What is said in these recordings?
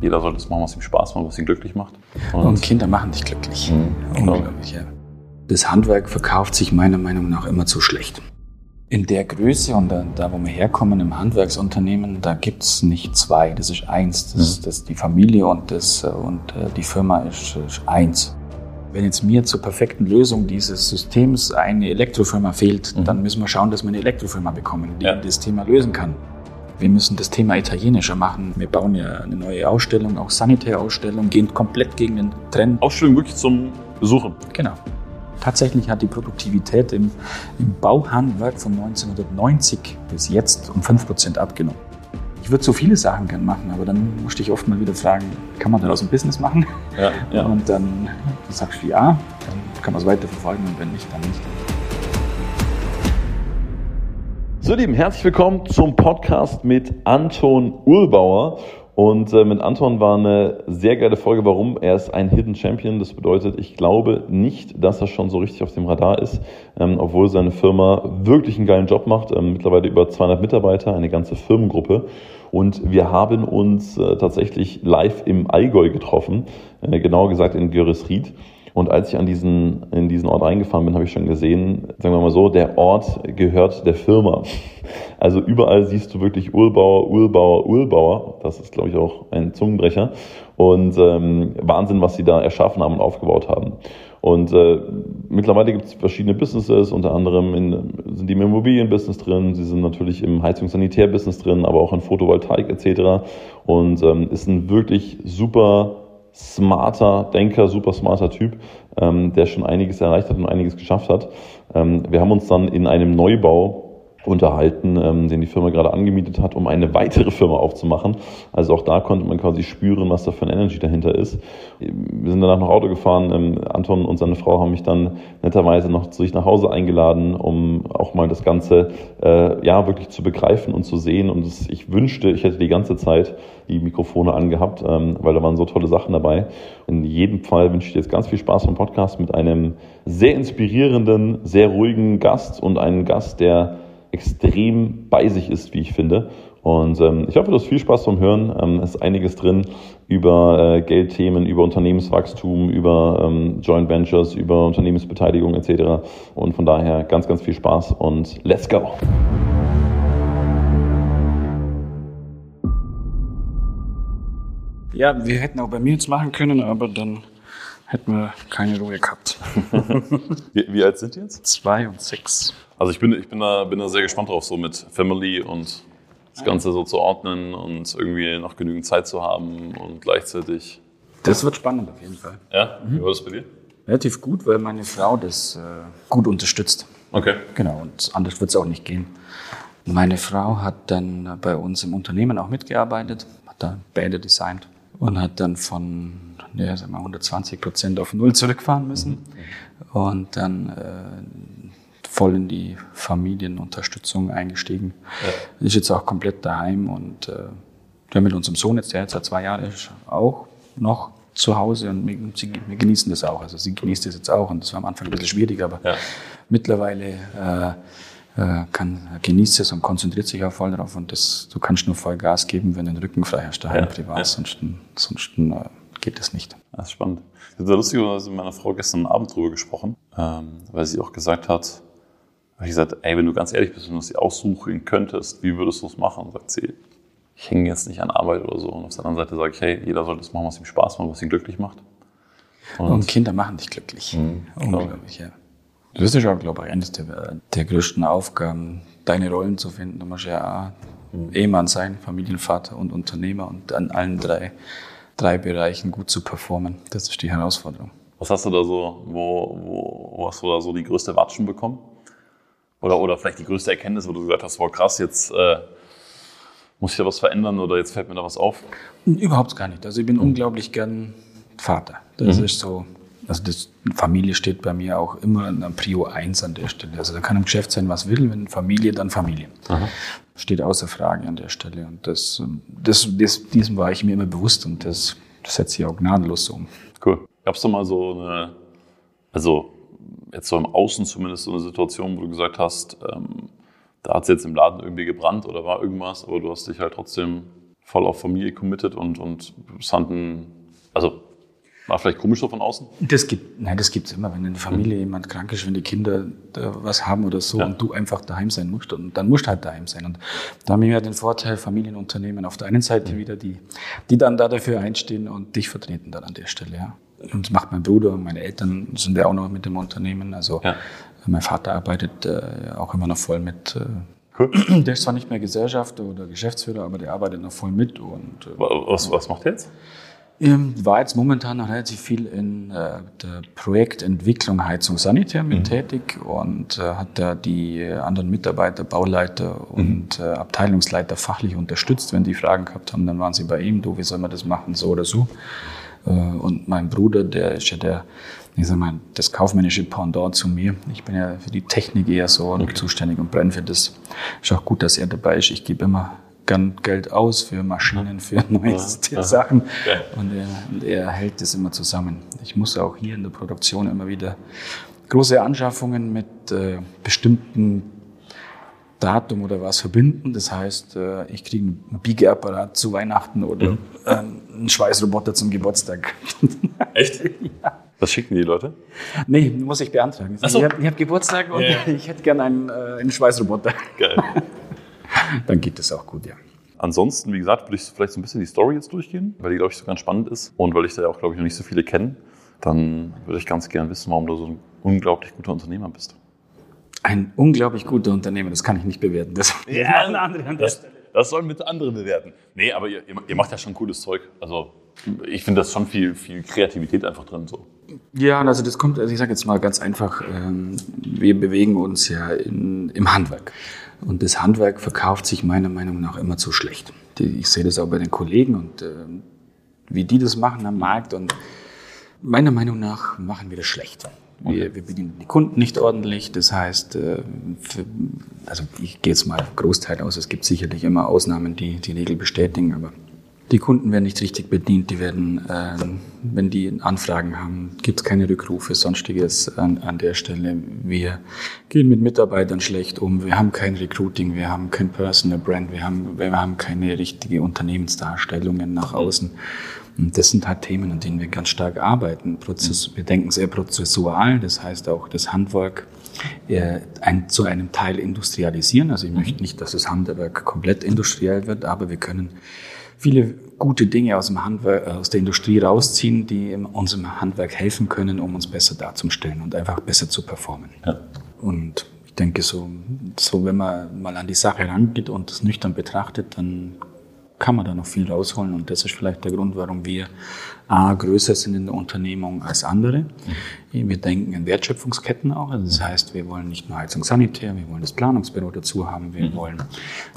Jeder sollte das machen, was ihm Spaß macht, was ihn glücklich macht. Und, und Kinder machen dich glücklich. Mhm, Unglaublich, ja. Das Handwerk verkauft sich meiner Meinung nach immer zu schlecht. In der Größe und da, da wo wir herkommen, im Handwerksunternehmen, da gibt's nicht zwei. Das ist eins. Das, ist das die Familie und, das, und äh, die Firma ist, ist eins. Wenn jetzt mir zur perfekten Lösung dieses Systems eine Elektrofirma fehlt, Mhm. dann müssen wir schauen, dass wir eine Elektrofirma bekommen, die Ja. das Thema lösen kann. Wir müssen das Thema italienischer machen. Wir bauen ja eine neue Ausstellung, auch Sanitärausstellung, gehen komplett gegen den Trend. Ausstellung wirklich zum Besuchen. Genau. Tatsächlich hat die Produktivität im, im Bauhandwerk von 1990 bis jetzt um 5% abgenommen. Ich würde so viele Sachen gern machen, aber dann musste ich oft mal wieder fragen, kann man daraus ein Business machen? Ja, ja. Und dann sagst du ja, dann kann man es weiterverfolgen und wenn nicht, dann nicht. So, Lieben, herzlich willkommen zum Podcast mit Anton Uhlbauer. Und äh, mit Anton war eine sehr geile Folge. Warum? Er ist ein Hidden Champion. Das bedeutet, ich glaube nicht, dass er schon so richtig auf dem Radar ist, ähm, obwohl seine Firma wirklich einen geilen Job macht. Ähm, mittlerweile über 200 Mitarbeiter, eine ganze Firmengruppe. Und wir haben uns äh, tatsächlich live im Allgäu getroffen, äh, genauer gesagt in Görisried. Und als ich an diesen, in diesen Ort reingefahren bin, habe ich schon gesehen, sagen wir mal so, der Ort gehört der Firma. Also überall siehst du wirklich Uhlbauer, Uhlbauer, Uhlbauer. Das ist, glaube ich, auch ein Zungenbrecher. Und ähm, Wahnsinn, was sie da erschaffen haben und aufgebaut haben. Und äh, mittlerweile gibt es verschiedene Businesses, unter anderem in, sind die im Immobilienbusiness drin, sie sind natürlich im Heizungs-Sanitär-Business drin, aber auch in Photovoltaik etc. Und ähm, ist ein wirklich super smarter Denker, super smarter Typ, ähm, der schon einiges erreicht hat und einiges geschafft hat. Ähm, wir haben uns dann in einem Neubau unterhalten, ähm, den die Firma gerade angemietet hat, um eine weitere Firma aufzumachen. Also auch da konnte man quasi spüren, was da für ein Energy dahinter ist. Wir sind danach noch Auto gefahren. Ähm, Anton und seine Frau haben mich dann netterweise noch zu sich nach Hause eingeladen, um auch mal das Ganze äh, ja wirklich zu begreifen und zu sehen. Und es, ich wünschte, ich hätte die ganze Zeit die Mikrofone angehabt, ähm, weil da waren so tolle Sachen dabei. In jedem Fall wünsche ich dir jetzt ganz viel Spaß beim Podcast mit einem sehr inspirierenden, sehr ruhigen Gast und einem Gast, der extrem bei sich ist, wie ich finde. Und ähm, ich hoffe, du hast viel Spaß beim Hören. Ähm, es ist einiges drin über äh, Geldthemen, über Unternehmenswachstum, über ähm, Joint Ventures, über Unternehmensbeteiligung etc. Und von daher ganz, ganz viel Spaß und let's go! Ja, wir hätten auch bei mir jetzt machen können, aber dann hätten wir keine Ruhe gehabt. Wie, wie alt sind die jetzt? Zwei und sechs. Also ich bin, ich bin, da, bin da sehr gespannt drauf, so mit Family und das Ganze so zu ordnen und irgendwie noch genügend Zeit zu haben und gleichzeitig. Das wird spannend auf jeden Fall. Ja, wie war das bei dir? Relativ gut, weil meine Frau das äh, gut unterstützt. Okay. Genau, und anders wird es auch nicht gehen. Meine Frau hat dann bei uns im Unternehmen auch mitgearbeitet, hat da Bäder designt und hat dann von ja, sagen wir 120 Prozent auf Null zurückfahren müssen und dann äh, voll in die Familienunterstützung eingestiegen. Ist jetzt auch komplett daheim und äh, wir mit unserem Sohn jetzt, der jetzt seit zwei Jahren ist, auch noch zu Hause und wir, sie, wir genießen das auch. Also sie genießt das jetzt auch und das war am Anfang ein bisschen schwierig, aber Ja. mittlerweile äh, äh, kann, genießt es und konzentriert sich auch voll drauf und das, du kannst nur voll Gas geben, wenn du den Rücken frei hast daheim Ja, privat, ja. sonst, sonst äh, geht das nicht. Das ist spannend. Ich habe da lustigerweise mit meiner Frau gestern Abend drüber gesprochen, ähm, weil sie auch gesagt hat, habe ich gesagt, ey, wenn du ganz ehrlich bist, wenn du es dir aussuchen könntest, wie würdest du es machen? Und sagt sie, ich hänge jetzt nicht an Arbeit oder so. Und auf der anderen Seite sage ich, hey, jeder sollte das machen, was ihm Spaß macht, was ihn glücklich macht. Und Kinder machen dich glücklich. Mhm, Unglaublich, ja. Das ist auch, glaube ich, eines der, der größten Aufgaben, deine Rollen zu finden. Du musst ja auch Ehemann sein, Familienvater und Unternehmer und an allen drei, drei Bereichen gut zu performen. Das ist die Herausforderung. Was hast du da so, wo, wo, wo hast du da so die größte Watschen bekommen? Oder, oder vielleicht die größte Erkenntnis, wo du gesagt hast, wow krass, jetzt äh, muss ich da was verändern oder jetzt fällt mir da was auf? Überhaupt gar nicht. Also ich bin unglaublich gern Vater. Das ist so, also das Familie steht bei mir auch immer an Prio 1 an der Stelle. Also da kann im Geschäft sein, was will, wenn Familie, dann Familie. Steht außer Frage an der Stelle. Und das, ähm, das, das, diesem war ich mir immer bewusst und das, das setze ich auch gnadenlos so um. Cool. Gab es da mal so eine, also jetzt so im Außen zumindest so eine Situation, wo du gesagt hast, ähm, da hat es jetzt im Laden irgendwie gebrannt oder war irgendwas, aber du hast dich halt trotzdem voll auf Familie committed und, und fanden, also war vielleicht komisch so von außen? Das gibt, nein, das gibt's immer, wenn in der Familie mhm. jemand krank ist, wenn die Kinder was haben oder so ja. und du einfach daheim sein musst und dann musst du halt daheim sein. Und da haben wir ja den Vorteil, Familienunternehmen auf der einen Seite mhm. wieder, die, die dann da dafür einstehen und dich vertreten dann an der Stelle, ja. Und das macht mein Bruder und meine Eltern sind ja auch noch mit dem Unternehmen. Also ja. mein Vater arbeitet äh, auch immer noch voll mit. Äh, cool. Der ist zwar nicht mehr Gesellschaft oder Geschäftsführer, aber der arbeitet noch voll mit. Und, äh, was, was macht er jetzt? Ähm, war jetzt momentan noch relativ viel in äh, der Projektentwicklung Heizung Sanitär mit mhm. tätig und äh, hat da die anderen Mitarbeiter, Bauleiter und mhm. Abteilungsleiter fachlich unterstützt. Wenn die Fragen gehabt haben, dann waren sie bei ihm, du, wie soll man das machen, so oder so. Äh, und mein Bruder, der ist ja der, ich sag mal, das kaufmännische Pendant zu mir. Ich bin ja für die Technik eher so okay. zuständig und brenne für das. Ist auch gut, dass er dabei ist. Ich gebe immer gern Geld aus für Maschinen, für neueste ja, Sachen. Ja. Und, er, und er hält das immer zusammen. Ich muss auch hier in der Produktion immer wieder große Anschaffungen mit äh, bestimmten Datum oder was verbinden. Das heißt, äh, ich kriege einen Biegeapparat zu Weihnachten oder mhm. Ähm, einen Schweißroboter zum Geburtstag. Echt? ja. Was schicken die Leute? Nee, muss ich beantragen. So. Ich habe hab Geburtstag und ja. ich hätte gerne einen, äh, einen Schweißroboter. Geil. Dann geht das auch gut, ja. Ansonsten, wie gesagt, würde ich vielleicht so ein bisschen die Story jetzt durchgehen, weil die, glaube ich, so ganz spannend ist und weil ich da ja auch, glaube ich, noch nicht so viele kenne. Dann würde ich ganz gerne wissen, warum du so ein unglaublich guter Unternehmer bist. Ein unglaublich guter Unternehmer, das kann ich nicht bewerten. Das ja, das, das sollen bitte andere bewerten. Nee, aber ihr, ihr macht ja schon cooles Zeug. Also ich finde, da ist schon viel, viel Kreativität einfach drin. So. Ja, also das kommt, also ich sage jetzt mal ganz einfach, ähm, wir bewegen uns ja in, im Handwerk. Und das Handwerk verkauft sich meiner Meinung nach immer zu schlecht. Ich sehe das auch bei den Kollegen und äh, wie die das machen am Markt. Und meiner Meinung nach machen wir das schlecht. Wir, wir bedienen die Kunden nicht ordentlich. Das heißt, äh, für, also ich gehe jetzt mal Großteil aus. Es gibt sicherlich immer Ausnahmen, die die Regel bestätigen, aber die Kunden werden nicht richtig bedient, die werden, äh, wenn die Anfragen haben, gibt es keine Rückrufe, sonstiges an, an der Stelle. Wir gehen mit Mitarbeitern schlecht um, wir haben kein Recruiting, wir haben kein Personal Brand, wir haben, wir haben keine richtige Unternehmensdarstellungen nach außen. Und das sind halt Themen, an denen wir ganz stark arbeiten. Prozess, wir denken sehr prozessual, das heißt auch das Handwerk äh, ein, zu einem Teil industrialisieren. Also ich möchte nicht, dass das Handwerk komplett industriell wird, aber wir können viele gute Dinge aus, dem Handwerk, äh, aus der Industrie rausziehen, die uns im Handwerk helfen können, um uns besser darzustellen und einfach besser zu performen. Ja. Und ich denke, so, so wenn man mal an die Sache rangeht und das nüchtern betrachtet, dann kann man da noch viel rausholen. Und das ist vielleicht der Grund, warum wir A, größer sind in der Unternehmung als andere. Mhm. Wir denken in Wertschöpfungsketten auch. Also das heißt, wir wollen nicht nur Heizung Sanitär, wir wollen das Planungsbüro dazu haben, wir mhm. wollen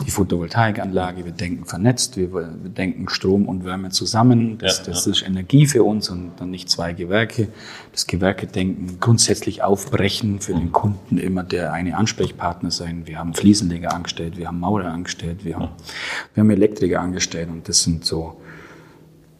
die Photovoltaikanlage, wir denken vernetzt, wir, wir denken Strom und Wärme zusammen. Das, das ist Energie für uns und dann nicht zwei Gewerke. Das Gewerkedenken grundsätzlich aufbrechen, für mhm. den Kunden immer der eine Ansprechpartner sein. Wir haben Fliesenleger angestellt, wir haben Maurer angestellt, wir haben, wir haben Elektriker angestellt und das sind so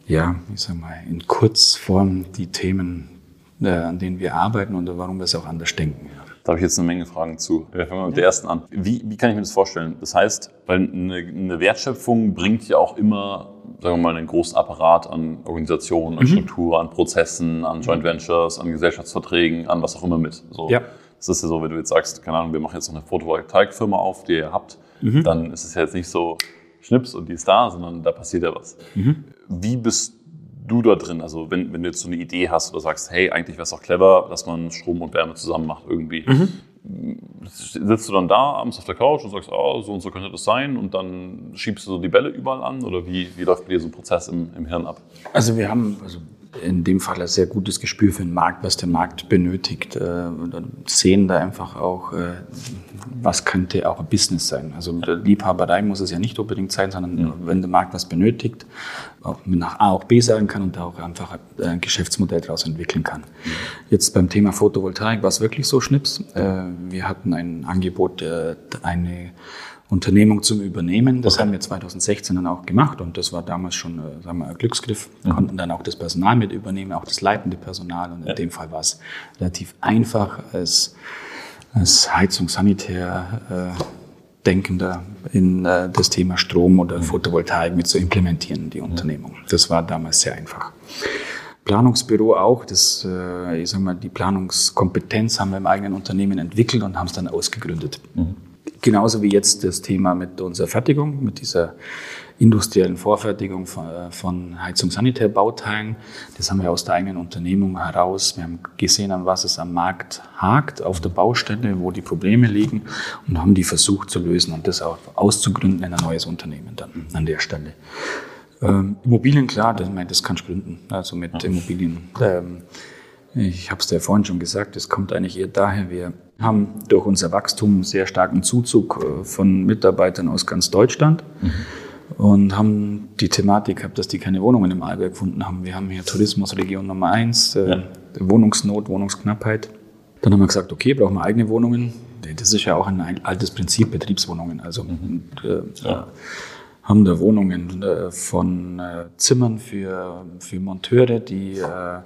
ja, ich sag mal, in Kurzform die Themen, äh, an denen wir arbeiten und warum wir es auch anders denken. Da habe ich jetzt eine Menge Fragen zu. Wir fangen mal mit der ersten an. Wie, wie kann ich mir das vorstellen? Das heißt, weil eine, eine Wertschöpfung bringt ja auch immer, sagen wir mal, einen großen Apparat an Organisationen, an mhm. Struktur, an Prozessen, an Joint Ventures, an Gesellschaftsverträgen, an was auch immer mit. So. Ja. Das ist ja so, wenn du jetzt sagst, keine Ahnung, wir machen jetzt noch eine Photovoltaikfirma auf, die ihr habt, mhm. dann ist es ja jetzt nicht so, Schnips und die ist da, sondern da passiert ja was. Mhm. Wie bist du da drin? Also wenn, wenn du jetzt so eine Idee hast oder sagst, hey, eigentlich wäre es auch clever, dass man Strom und Wärme zusammen macht irgendwie. Mhm. Sitzt du dann da abends auf der Couch und sagst, oh, so und so könnte das sein und dann schiebst du so die Bälle überall an oder wie, wie läuft bei dir so ein Prozess im, im Hirn ab? Also wir haben, also in dem Fall ein sehr gutes Gespür für den Markt, was der Markt benötigt. Äh, sehen da einfach auch, äh, was könnte auch ein Business sein. Also Liebhaberei muss es ja nicht unbedingt sein, sondern ja. wenn der Markt was benötigt, auch nach A auch B sagen kann und da auch einfach ein Geschäftsmodell daraus entwickeln kann. Mhm. Jetzt beim Thema Photovoltaik war es wirklich so Schnips. Äh, wir hatten ein Angebot, eine Unternehmung zum Übernehmen. Das okay. haben wir 2016 dann auch gemacht und das war damals schon äh, sagen wir, ein Glücksgriff. Wir mhm. konnten dann auch das Personal mit übernehmen, auch das leitende Personal und in ja. dem Fall war es relativ einfach als, als Heizung, Sanitär, äh, denkender in äh, das Thema Strom oder Photovoltaik mit zu implementieren, die Unternehmung. Das war damals sehr einfach. Planungsbüro auch, das, äh, ich sag mal, die Planungskompetenz haben wir im eigenen Unternehmen entwickelt und haben es dann ausgegründet. Mhm. Genauso wie jetzt das Thema mit unserer Fertigung, mit dieser industriellen Vorfertigung von, äh, von Heizung-Sanitärbauteilen. Das haben wir aus der eigenen Unternehmung heraus. Wir haben gesehen, an was es am Markt hakt, auf der Baustelle, wo die Probleme liegen und haben die versucht zu lösen und das auch auszugründen in ein neues Unternehmen dann an der Stelle. Ähm, Immobilien, klar, das, das kannst du gründen, also mit ja. Immobilien. Ähm, ich habe es dir vorhin schon gesagt, es kommt eigentlich eher daher, wir haben durch unser Wachstum sehr starken Zuzug äh, von Mitarbeitern aus ganz Deutschland. Mhm und haben die Thematik gehabt, dass die keine Wohnungen im Allgäu gefunden haben. Wir haben hier Tourismusregion Nummer eins, äh, ja. Wohnungsnot, Wohnungsknappheit. Dann haben wir gesagt, okay, brauchen wir eigene Wohnungen. Das ist ja auch ein altes Prinzip, Betriebswohnungen. Also mhm. äh, ja. haben da Wohnungen äh, von äh, Zimmern für, für Monteure, die, äh,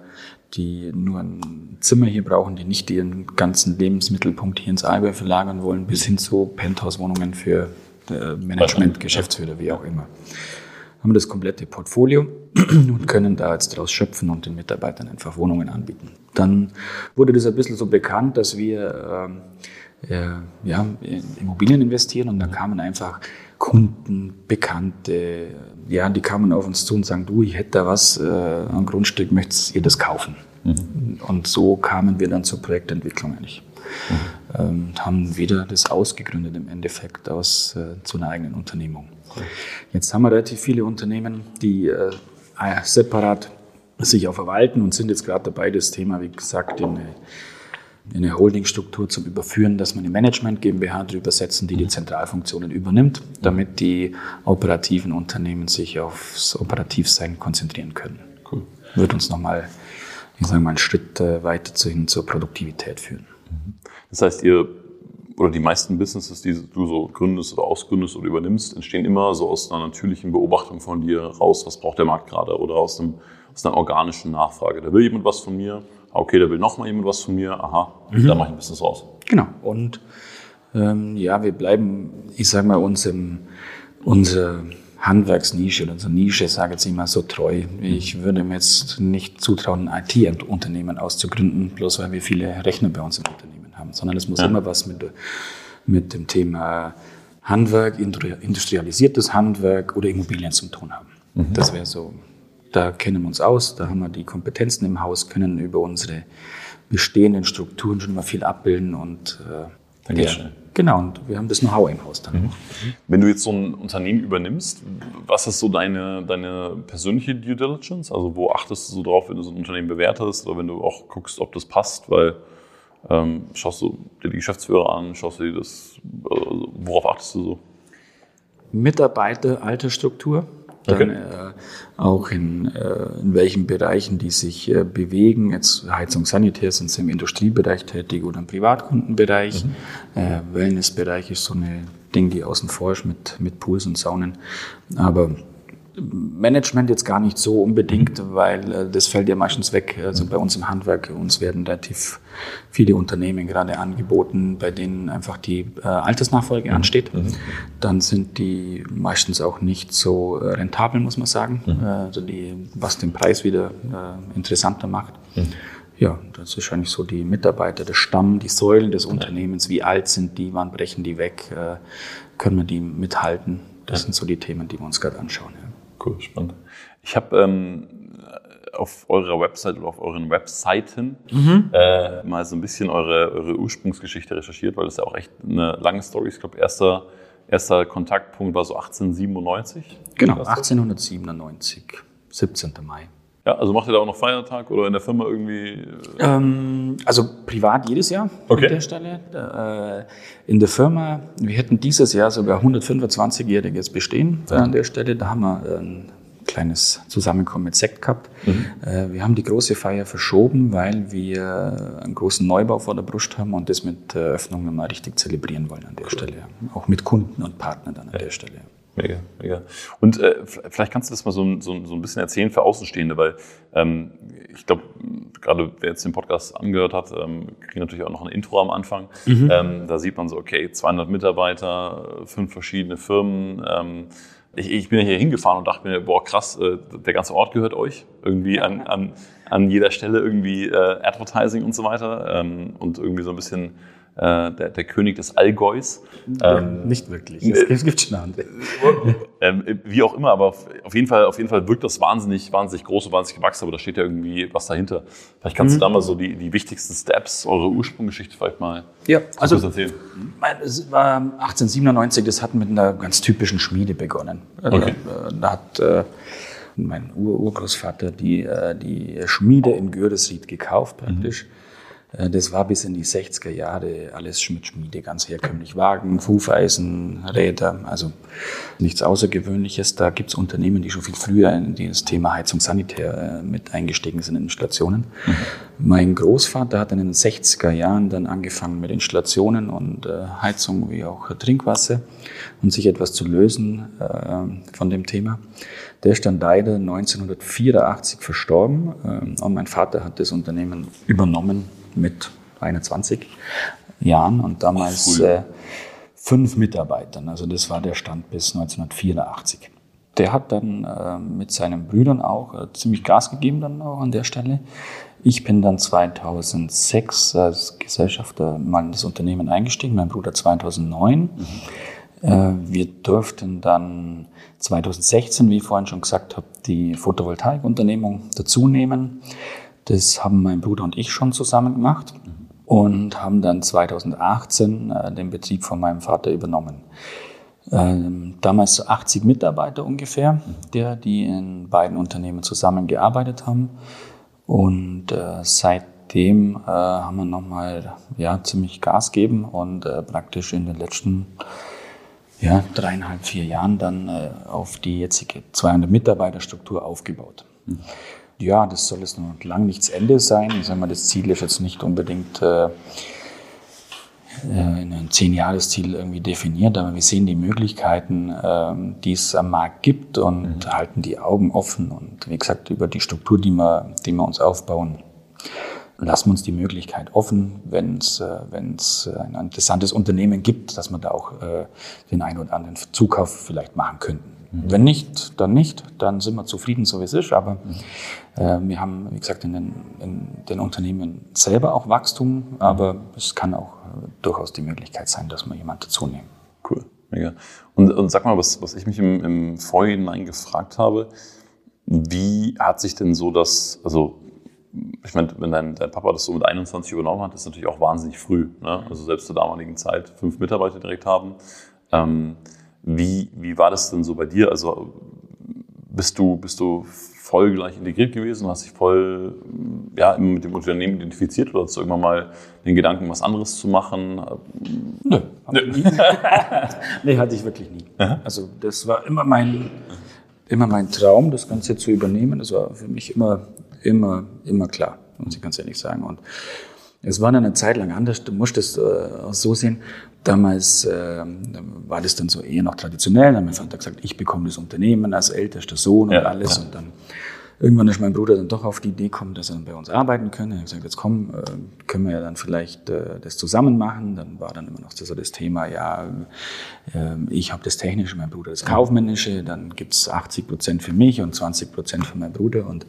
die nur ein Zimmer hier brauchen, die nicht ihren ganzen Lebensmittelpunkt hier ins Allgäu verlagern wollen, bis hin zu Penthouse-Wohnungen für Management, Geschäftsführer, wie auch immer. Haben das komplette Portfolio und können da jetzt daraus schöpfen und den Mitarbeitern einfach Wohnungen anbieten. Dann wurde das ein bisschen so bekannt, dass wir äh, äh, ja, in Immobilien investieren und dann kamen einfach Kunden, Bekannte, ja, die kamen auf uns zu und sagen, du, ich hätte da was, äh, ein Grundstück, möchtest ihr das kaufen? Mhm. Und so kamen wir dann zur Projektentwicklung eigentlich. Mhm. Ähm, haben wieder das ausgegründet im Endeffekt aus äh, zu einer eigenen Unternehmung. Jetzt haben wir relativ viele Unternehmen, die äh, separat sich auch verwalten und sind jetzt gerade dabei, das Thema, wie gesagt, in eine, in eine Holdingstruktur zu überführen, dass man die Management GmbH drüber setzen, die die Zentralfunktionen übernimmt, damit die operativen Unternehmen sich aufs Operativsein konzentrieren können. Cool. Wird uns nochmal, ich sage mal, einen Schritt äh, weiter hin zur Produktivität führen. Das heißt, ihr oder die meisten Businesses, die du so gründest oder ausgründest oder übernimmst, entstehen immer so aus einer natürlichen Beobachtung von dir raus, was braucht der Markt gerade oder aus, einem, aus einer organischen Nachfrage. Da will jemand was von mir, okay, da will noch mal jemand was von mir, aha, mhm. da mache ich ein Business raus. Genau. Und ähm, ja, wir bleiben, ich sage mal, uns im, unsere Handwerksnische oder unsere Nische, sage ich jetzt immer so treu. Ich würde mir jetzt nicht zutrauen, ein IT-Unternehmen auszugründen, bloß weil wir viele Rechner bei uns im Unternehmen haben, sondern es muss ja. immer was mit, mit dem Thema Handwerk, industrialisiertes Handwerk oder Immobilien zu tun haben. Mhm. Das wäre so, da kennen wir uns aus, da haben wir die Kompetenzen im Haus, können über unsere bestehenden Strukturen schon mal viel abbilden und äh, dann geht's schnell. Genau, und wir haben das Know-how im Haus dann. Mhm. Wenn du jetzt so ein Unternehmen übernimmst, was ist so deine, deine persönliche Due Diligence? Also wo achtest du so drauf, wenn du so ein Unternehmen bewertest oder wenn du auch guckst, ob das passt? Weil ähm, schaust du dir die Geschäftsführer an, schaust du dir das, also worauf achtest du so? Mitarbeiter, Altersstruktur dann okay. äh, auch in, äh, in welchen Bereichen die sich äh, bewegen. Jetzt Heizung, Sanitär sind sie im Industriebereich tätig oder im Privatkundenbereich. Mhm. Äh, Wellnessbereich ist so eine Ding, die außen vor ist mit, mit Pools und Saunen. Aber Management jetzt gar nicht so unbedingt, weil äh, das fällt ja meistens weg. Also bei uns im Handwerk, uns werden relativ viele Unternehmen gerade angeboten, bei denen einfach die äh, Altersnachfolge mhm. ansteht. Mhm. Dann sind die meistens auch nicht so äh, rentabel, muss man sagen. Mhm. Äh, also die, was den Preis wieder äh, interessanter macht. Mhm. Ja, das ist wahrscheinlich so die Mitarbeiter, der Stamm, die Säulen des Unternehmens. Wie alt sind die? Wann brechen die weg? Äh, können wir die mithalten? Das sind so die Themen, die wir uns gerade anschauen. Ja. Cool, spannend. Ich habe ähm, auf eurer Website oder auf euren Webseiten mhm. äh, mal so ein bisschen eure, eure Ursprungsgeschichte recherchiert, weil das ja auch echt eine lange Story ist. Ich glaube, erster, erster Kontaktpunkt war so 1897. Genau, 1897, 17. Mai. Ja, also macht ihr da auch noch Feiertag oder in der Firma irgendwie? Äh? Ähm, also privat jedes Jahr okay. an der Stelle. Äh, in der Firma, wir hätten dieses Jahr sogar 125-jähriges Bestehen mhm. an der Stelle. Da haben wir ein kleines Zusammenkommen mit Sekt gehabt. Mhm. Äh, wir haben die große Feier verschoben, weil wir einen großen Neubau vor der Brust haben und das mit Eröffnung mal richtig zelebrieren wollen an der cool. Stelle. Auch mit Kunden und Partnern dann an ja. der Stelle. Mega, mega. Und äh, vielleicht kannst du das mal so, so, so ein bisschen erzählen für Außenstehende, weil ähm, ich glaube, gerade wer jetzt den Podcast angehört hat, ähm, kriegt natürlich auch noch ein Intro am Anfang. Mhm. Ähm, da sieht man so, okay, 200 Mitarbeiter, fünf verschiedene Firmen. Ähm, ich, ich bin ja hier hingefahren und dachte mir, boah, krass, äh, der ganze Ort gehört euch. Irgendwie an, an, an jeder Stelle irgendwie äh, Advertising und so weiter ähm, und irgendwie so ein bisschen äh, der, der König des Allgäus. Ähm, nicht wirklich. Es, es gibt schon andere. Ähm, wie auch immer, aber auf jeden Fall, auf jeden Fall wirkt das wahnsinnig, wahnsinnig groß und wahnsinnig gewachsen, aber da steht ja irgendwie was dahinter. Vielleicht kannst mhm. du da mal so die, die wichtigsten Steps, eure Ursprungsgeschichte vielleicht mal ja, also, erzählen. Es war 1897, das hat mit einer ganz typischen Schmiede begonnen. Also, okay. Da hat äh, mein Ur Urgroßvater die, äh, die Schmiede in Gürdesried gekauft praktisch. Mhm äh, das war bis in die 60er Jahre alles Schmidt-Schmiede, ganz herkömmlich. Wagen, Hufeisen, Räder, also nichts Außergewöhnliches. Da gibt es Unternehmen, die schon viel früher in das Thema Heizung sanitär äh, mit eingestiegen sind in Installationen. Mhm. Mein Großvater hat in den 60er Jahren dann angefangen mit Installationen und äh, Heizung wie auch Trinkwasser und sich etwas zu lösen von dem Thema. Der ist dann leider 1984 verstorben und mein Vater hat das Unternehmen übernommen mit 21 Jahren und damals äh, fünf Mitarbeitern. Also das war der Stand bis 1984. Der hat dann äh, mit seinen Brüdern auch äh, ziemlich Gas gegeben dann auch an der Stelle. Ich bin dann 2006 als Gesellschafter mal in das Unternehmen eingestiegen, mein Bruder 2009. Mhm. Äh, wir durften dann 2016, wie ich vorhin schon gesagt habe, die Photovoltaikunternehmung dazu nehmen. Das haben mein Bruder und ich schon zusammen gemacht und haben dann 2018 äh, den Betrieb von meinem Vater übernommen. Ähm, damals 80 Mitarbeiter ungefähr, der, die in beiden Unternehmen zusammengearbeitet haben. Und äh, seitdem äh, haben wir nochmal ja, ziemlich Gas geben und praktisch in den letzten ja, dreieinhalb, vier Jahren dann auf die jetzige 200 Mitarbeiterstruktur aufgebaut. Mhm ja, das soll jetzt noch lang nichts Ende sein. Ich sage mal, das Ziel ist jetzt nicht unbedingt äh, äh ein Zehn-Jahres-Ziel irgendwie definiert, aber wir sehen die Möglichkeiten, äh, die es am Markt gibt und mhm. halten die Augen offen. Und wie gesagt, über die Struktur, die wir, die wir uns aufbauen, lassen wir uns die Möglichkeit offen, wenn es äh, wenn's ein interessantes Unternehmen gibt, dass wir da auch äh, den einen oder anderen Zukauf vielleicht machen könnten. Mhm. Wenn nicht, dann nicht. Dann sind wir zufrieden, so wie es ist. Aber mhm. äh, wir haben, wie gesagt, in den, in den, Unternehmen selber auch Wachstum. Aber es kann auch äh, durchaus die Möglichkeit sein, dass wir jemanden dazu nehmen. Cool, mega. Und, und sag mal, was, was ich mich im, im Vorhinein gefragt habe, wie hat sich denn so das, also ich meine, wenn dein, dein, Papa das so mit 21 übernommen hat, ist natürlich auch wahnsinnig früh. Ne? Also selbst zur damaligen Zeit fünf Mitarbeiter direkt haben. Ähm, wie, wie war das denn so bei dir? Also bist du, bist du voll gleich integriert gewesen, hast dich voll ja, mit dem Unternehmen identifiziert oder hast du irgendwann mal den Gedanken, was anderes zu machen? Nö. Nö. nee, hatte ich wirklich nie. Aha. Also das war immer mein, immer mein Traum, das Ganze zu übernehmen. Das war für mich immer, immer, immer klar, muss ich ganz ehrlich sagen. Und es war dann eine Zeit lang anders, du musst es äh, so sehen. Damals äh, war das dann so eher noch traditionell. Dann hat mein Vater gesagt, ich bekomme das Unternehmen als ältester Sohn und ja, alles. Ja. Und dann irgendwann ist mein Bruder dann doch auf die Idee gekommen, dass er dann bei uns arbeiten könne. Er hat gesagt, jetzt komm, äh, können wir ja dann vielleicht äh, das zusammen machen. Dann war dann immer noch so das Thema, ja, äh, ich habe das Technische, mein Bruder das Kaufmännische. Dann gibt's 80 Prozent für mich und 20 Prozent für meinen Bruder. Und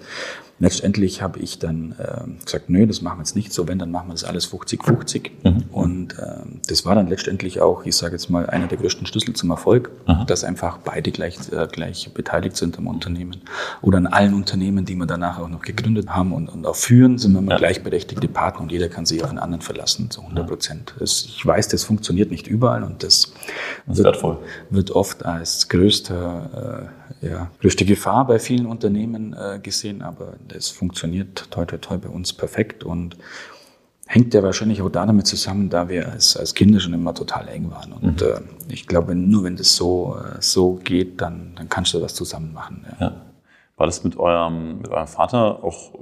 Letztendlich habe ich dann äh, gesagt, nö, das machen wir jetzt nicht so, wenn, dann machen wir das alles 50-50. Mhm. Und äh, das war dann letztendlich auch, ich sage jetzt mal, einer der größten Schlüssel zum Erfolg, mhm. dass einfach beide gleich, äh, gleich beteiligt sind am Unternehmen oder an allen Unternehmen, die wir danach auch noch gegründet haben und, und auch führen, sind wir immer ja. gleichberechtigte Partner und jeder kann sich auf den anderen verlassen, zu 100 Prozent. Ja. Ich weiß, das funktioniert nicht überall und das, das wird, wird, oft als größter äh, ja, größte Gefahr bei vielen Unternehmen äh, gesehen, aber das funktioniert toi toi toi bei uns perfekt und hängt ja wahrscheinlich auch damit zusammen, da wir als, als Kinder schon immer total eng waren. Und mhm. äh, ich glaube, nur wenn das so, äh, so geht, dann, dann kannst du das zusammen machen. Ja. ja. War das mit eurem, mit eurem Vater auch,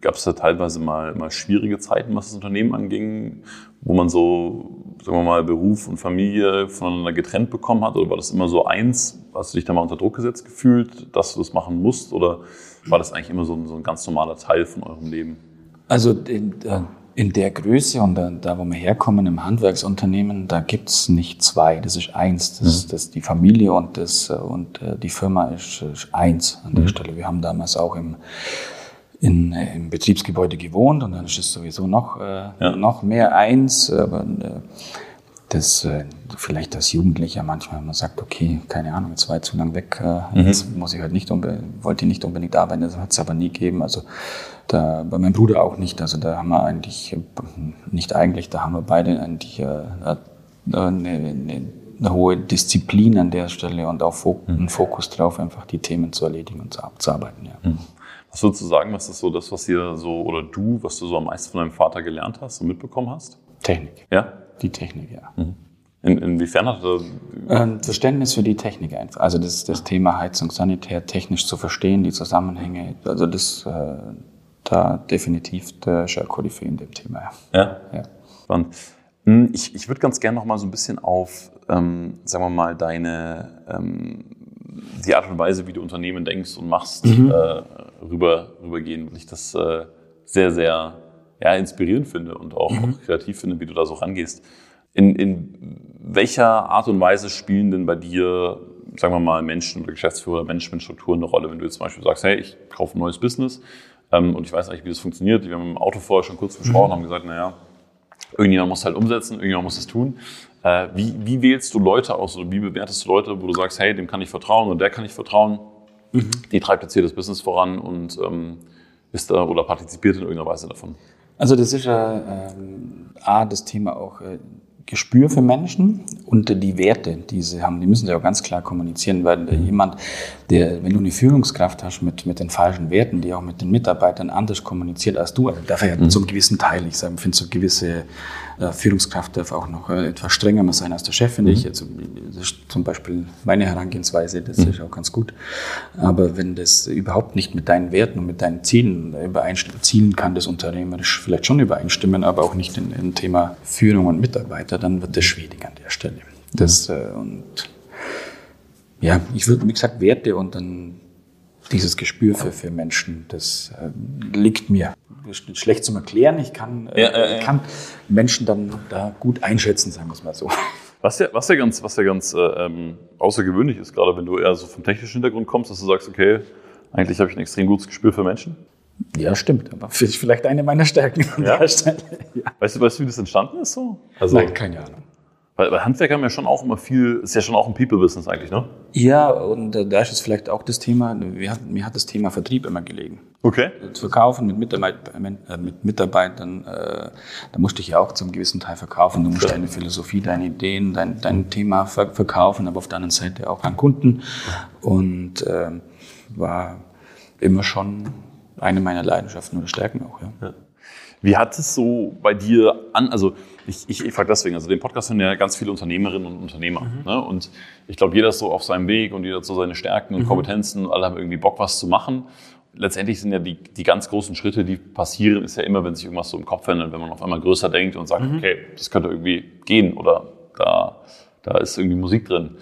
gab es da teilweise mal, mal schwierige Zeiten, was das Unternehmen anging, wo man so sagen wir mal, Beruf und Familie voneinander getrennt bekommen hat? Oder war das immer so eins? Hast du dich da mal unter Druck gesetzt gefühlt, dass du das machen musst? Oder war das eigentlich immer so ein, so ein ganz normaler Teil von eurem Leben? Also in, in der Größe und da, da, wo wir herkommen, im Handwerksunternehmen, da gibt's nicht zwei. Das ist eins. Das, mhm. das die Familie und, das, und äh, die Firma ist, ist eins an der mhm. Stelle. Wir haben damals auch im in, im Betriebsgebäude gewohnt und dann ist es sowieso noch, äh, ja. noch mehr eins. Aber äh, das äh, vielleicht als Jugendlicher manchmal, man sagt, okay, keine Ahnung, jetzt war ich zu lang weg, äh, mhm. jetzt muss ich halt nicht wollte nicht unbedingt arbeiten, das hat es aber nie gegeben. Also da, bei meinem Bruder auch nicht. Also da haben wir eigentlich, nicht eigentlich, da haben wir beide eigentlich äh, äh eine, eine, eine hohe Disziplin an der Stelle und auch mhm. einen Fokus drauf, einfach die Themen zu erledigen und zu, abzuarbeiten. Ja. Mhm. Was würdest du sagen, was ist so das, was ihr so, oder du, was du so am meisten von deinem Vater gelernt hast und mitbekommen hast? Technik. Ja? Die Technik, ja. Mhm. In, inwiefern hat er ähm, Verständnis für die Technik einfach. Also das, das Thema Heizung, Sanitär technisch zu verstehen, die Zusammenhänge. Also das äh, da definitiv der Koryphäe in dem Thema. Ja. ja. Spannend. Hm, ich, ich würde ganz gerne noch mal so ein bisschen auf, ähm, sagen wir mal, deine ähm, die Art und Weise, wie du Unternehmen denkst und machst, mhm. äh, rüber, rübergehen, weil ich das äh, sehr, sehr ja, inspirierend finde und auch, mhm. auch, kreativ finde, wie du da so rangehst. In, in welcher Art und Weise spielen denn bei dir, sagen wir mal, Menschen oder Geschäftsführer oder Managementstrukturen eine Rolle, wenn du jetzt zum Beispiel sagst, hey, ich kaufe ein neues Business ähm, und ich weiß eigentlich, wie das funktioniert. Wir haben im Auto vorher schon kurz gesprochen, mhm. haben gesagt, naja, irgendjemand muss halt umsetzen, irgendjemand muss es tun. Äh, wie, wie wählst du Leute aus oder wie bewertest du Leute, wo du sagst, hey, dem kann ich vertrauen oder der kann ich vertrauen? Mhm. Die treibt jetzt hier das Business voran und ähm, ist da oder partizipiert in irgendeiner Weise davon. Also das ist ja ähm, A, das Thema auch äh, Gespür für Menschen und die Werte, die sie haben, die müssen sie auch ganz klar kommunizieren, weil mhm. jemand, der, wenn du eine Führungskraft hast mit, mit den falschen Werten, die auch mit den Mitarbeitern anders kommuniziert als du, also darf er ja mhm. zum gewissen Teil, ich sage, finde so gewisse äh, Führungskraft darf auch noch äh, etwas strenger mal sein als der Chef, finde mhm. ich. Also, das ist zum Beispiel meine Herangehensweise, das mhm. ist auch ganz gut. Aber wenn das überhaupt nicht mit deinen Werten und mit deinen Zielen übereinstimmt, Zielen kann das unternehmerisch vielleicht schon übereinstimmen, aber auch nicht in, im Thema Führung und Mitarbeiter, dann wird das schwierig an der Stelle. Das, äh, und ja, ich würde, wie gesagt, Werte und dann dieses Gespür für, für Menschen, das äh, liegt mir. Das ist schlecht zum Erklären. Ich kann, äh, ja, äh, kann Menschen dann da gut einschätzen, sagen wir es mal so. Was ja, was ja ganz, was ja ganz äh, ähm, außergewöhnlich ist, gerade wenn du eher so vom technischen Hintergrund kommst, dass du sagst, okay, eigentlich habe ich ein extrem gutes Gespür für Menschen. Ja, stimmt, aber vielleicht eine meiner Stärken an ja? der Stelle. Ja. Weißt, du, weißt du, wie das entstanden ist so? Also, Nein, keine Ahnung. Weil, weil Handwerker haben ja schon auch immer viel, ist ja schon auch ein People-Business eigentlich, ne? Ja, und äh, da ist es vielleicht auch das Thema, mir hat, mir hat das Thema Vertrieb immer gelegen. Okay. Zu verkaufen mit, Mitarbeit, äh, mit Mitarbeitern, äh, da musste ich ja auch zum gewissen Teil verkaufen. Du musst ja. deine Philosophie, deine Ideen, dein, dein Thema ver verkaufen, aber auf der anderen Seite auch an Kunden. Und äh, war immer schon eine meiner Leidenschaften oder Stärken auch, ja. ja. Wie hat es so bei dir an, also ich, ich, ich frage deswegen, also den Podcast hören ja ganz viele Unternehmerinnen und Unternehmer. Mhm. Ne? Und ich glaube, jeder ist so auf seinem Weg und jeder hat so seine Stärken und mhm. Kompetenzen und alle haben irgendwie Bock, was zu machen. Letztendlich sind ja die, die ganz großen Schritte, die passieren, ist ja immer, wenn sich irgendwas so im Kopf ändert, wenn man auf einmal größer denkt und sagt, mhm. okay, das könnte irgendwie gehen oder da, da ist irgendwie Musik drin.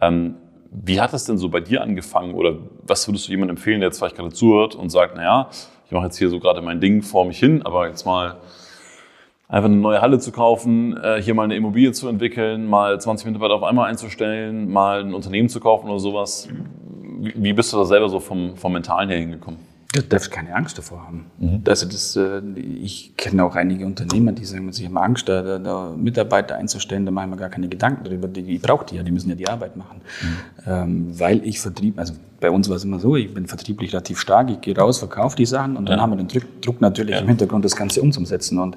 Ähm, wie hat das denn so bei dir angefangen oder was würdest du jemandem empfehlen, der jetzt vielleicht gerade zuhört und sagt, naja, ich mache jetzt hier so gerade mein Ding vor mich hin, aber jetzt mal einfach eine neue Halle zu kaufen, äh, hier mal eine Immobilie zu entwickeln, mal 20 Mitarbeiter auf einmal einzustellen, mal ein Unternehmen zu kaufen oder sowas. Wie bist du da selber so vom, vom Mentalen her hingekommen? Du darfst keine Angst davor haben. Mhm. Also das, äh, ich kenne auch einige Unternehmer, die sagen, sie haben Angst, da, da Mitarbeiter einzustellen, da machen wir gar keine Gedanken darüber. Die, die braucht die ja, die müssen ja die Arbeit machen. Mhm. Ähm, weil ich Vertrieb, also bei uns war es immer so, ich bin vertrieblich relativ stark, ich gehe raus, verkaufe die Sachen und dann ja. haben wir den Druck, Druck natürlich ja. im Hintergrund, das Ganze umzusetzen. Und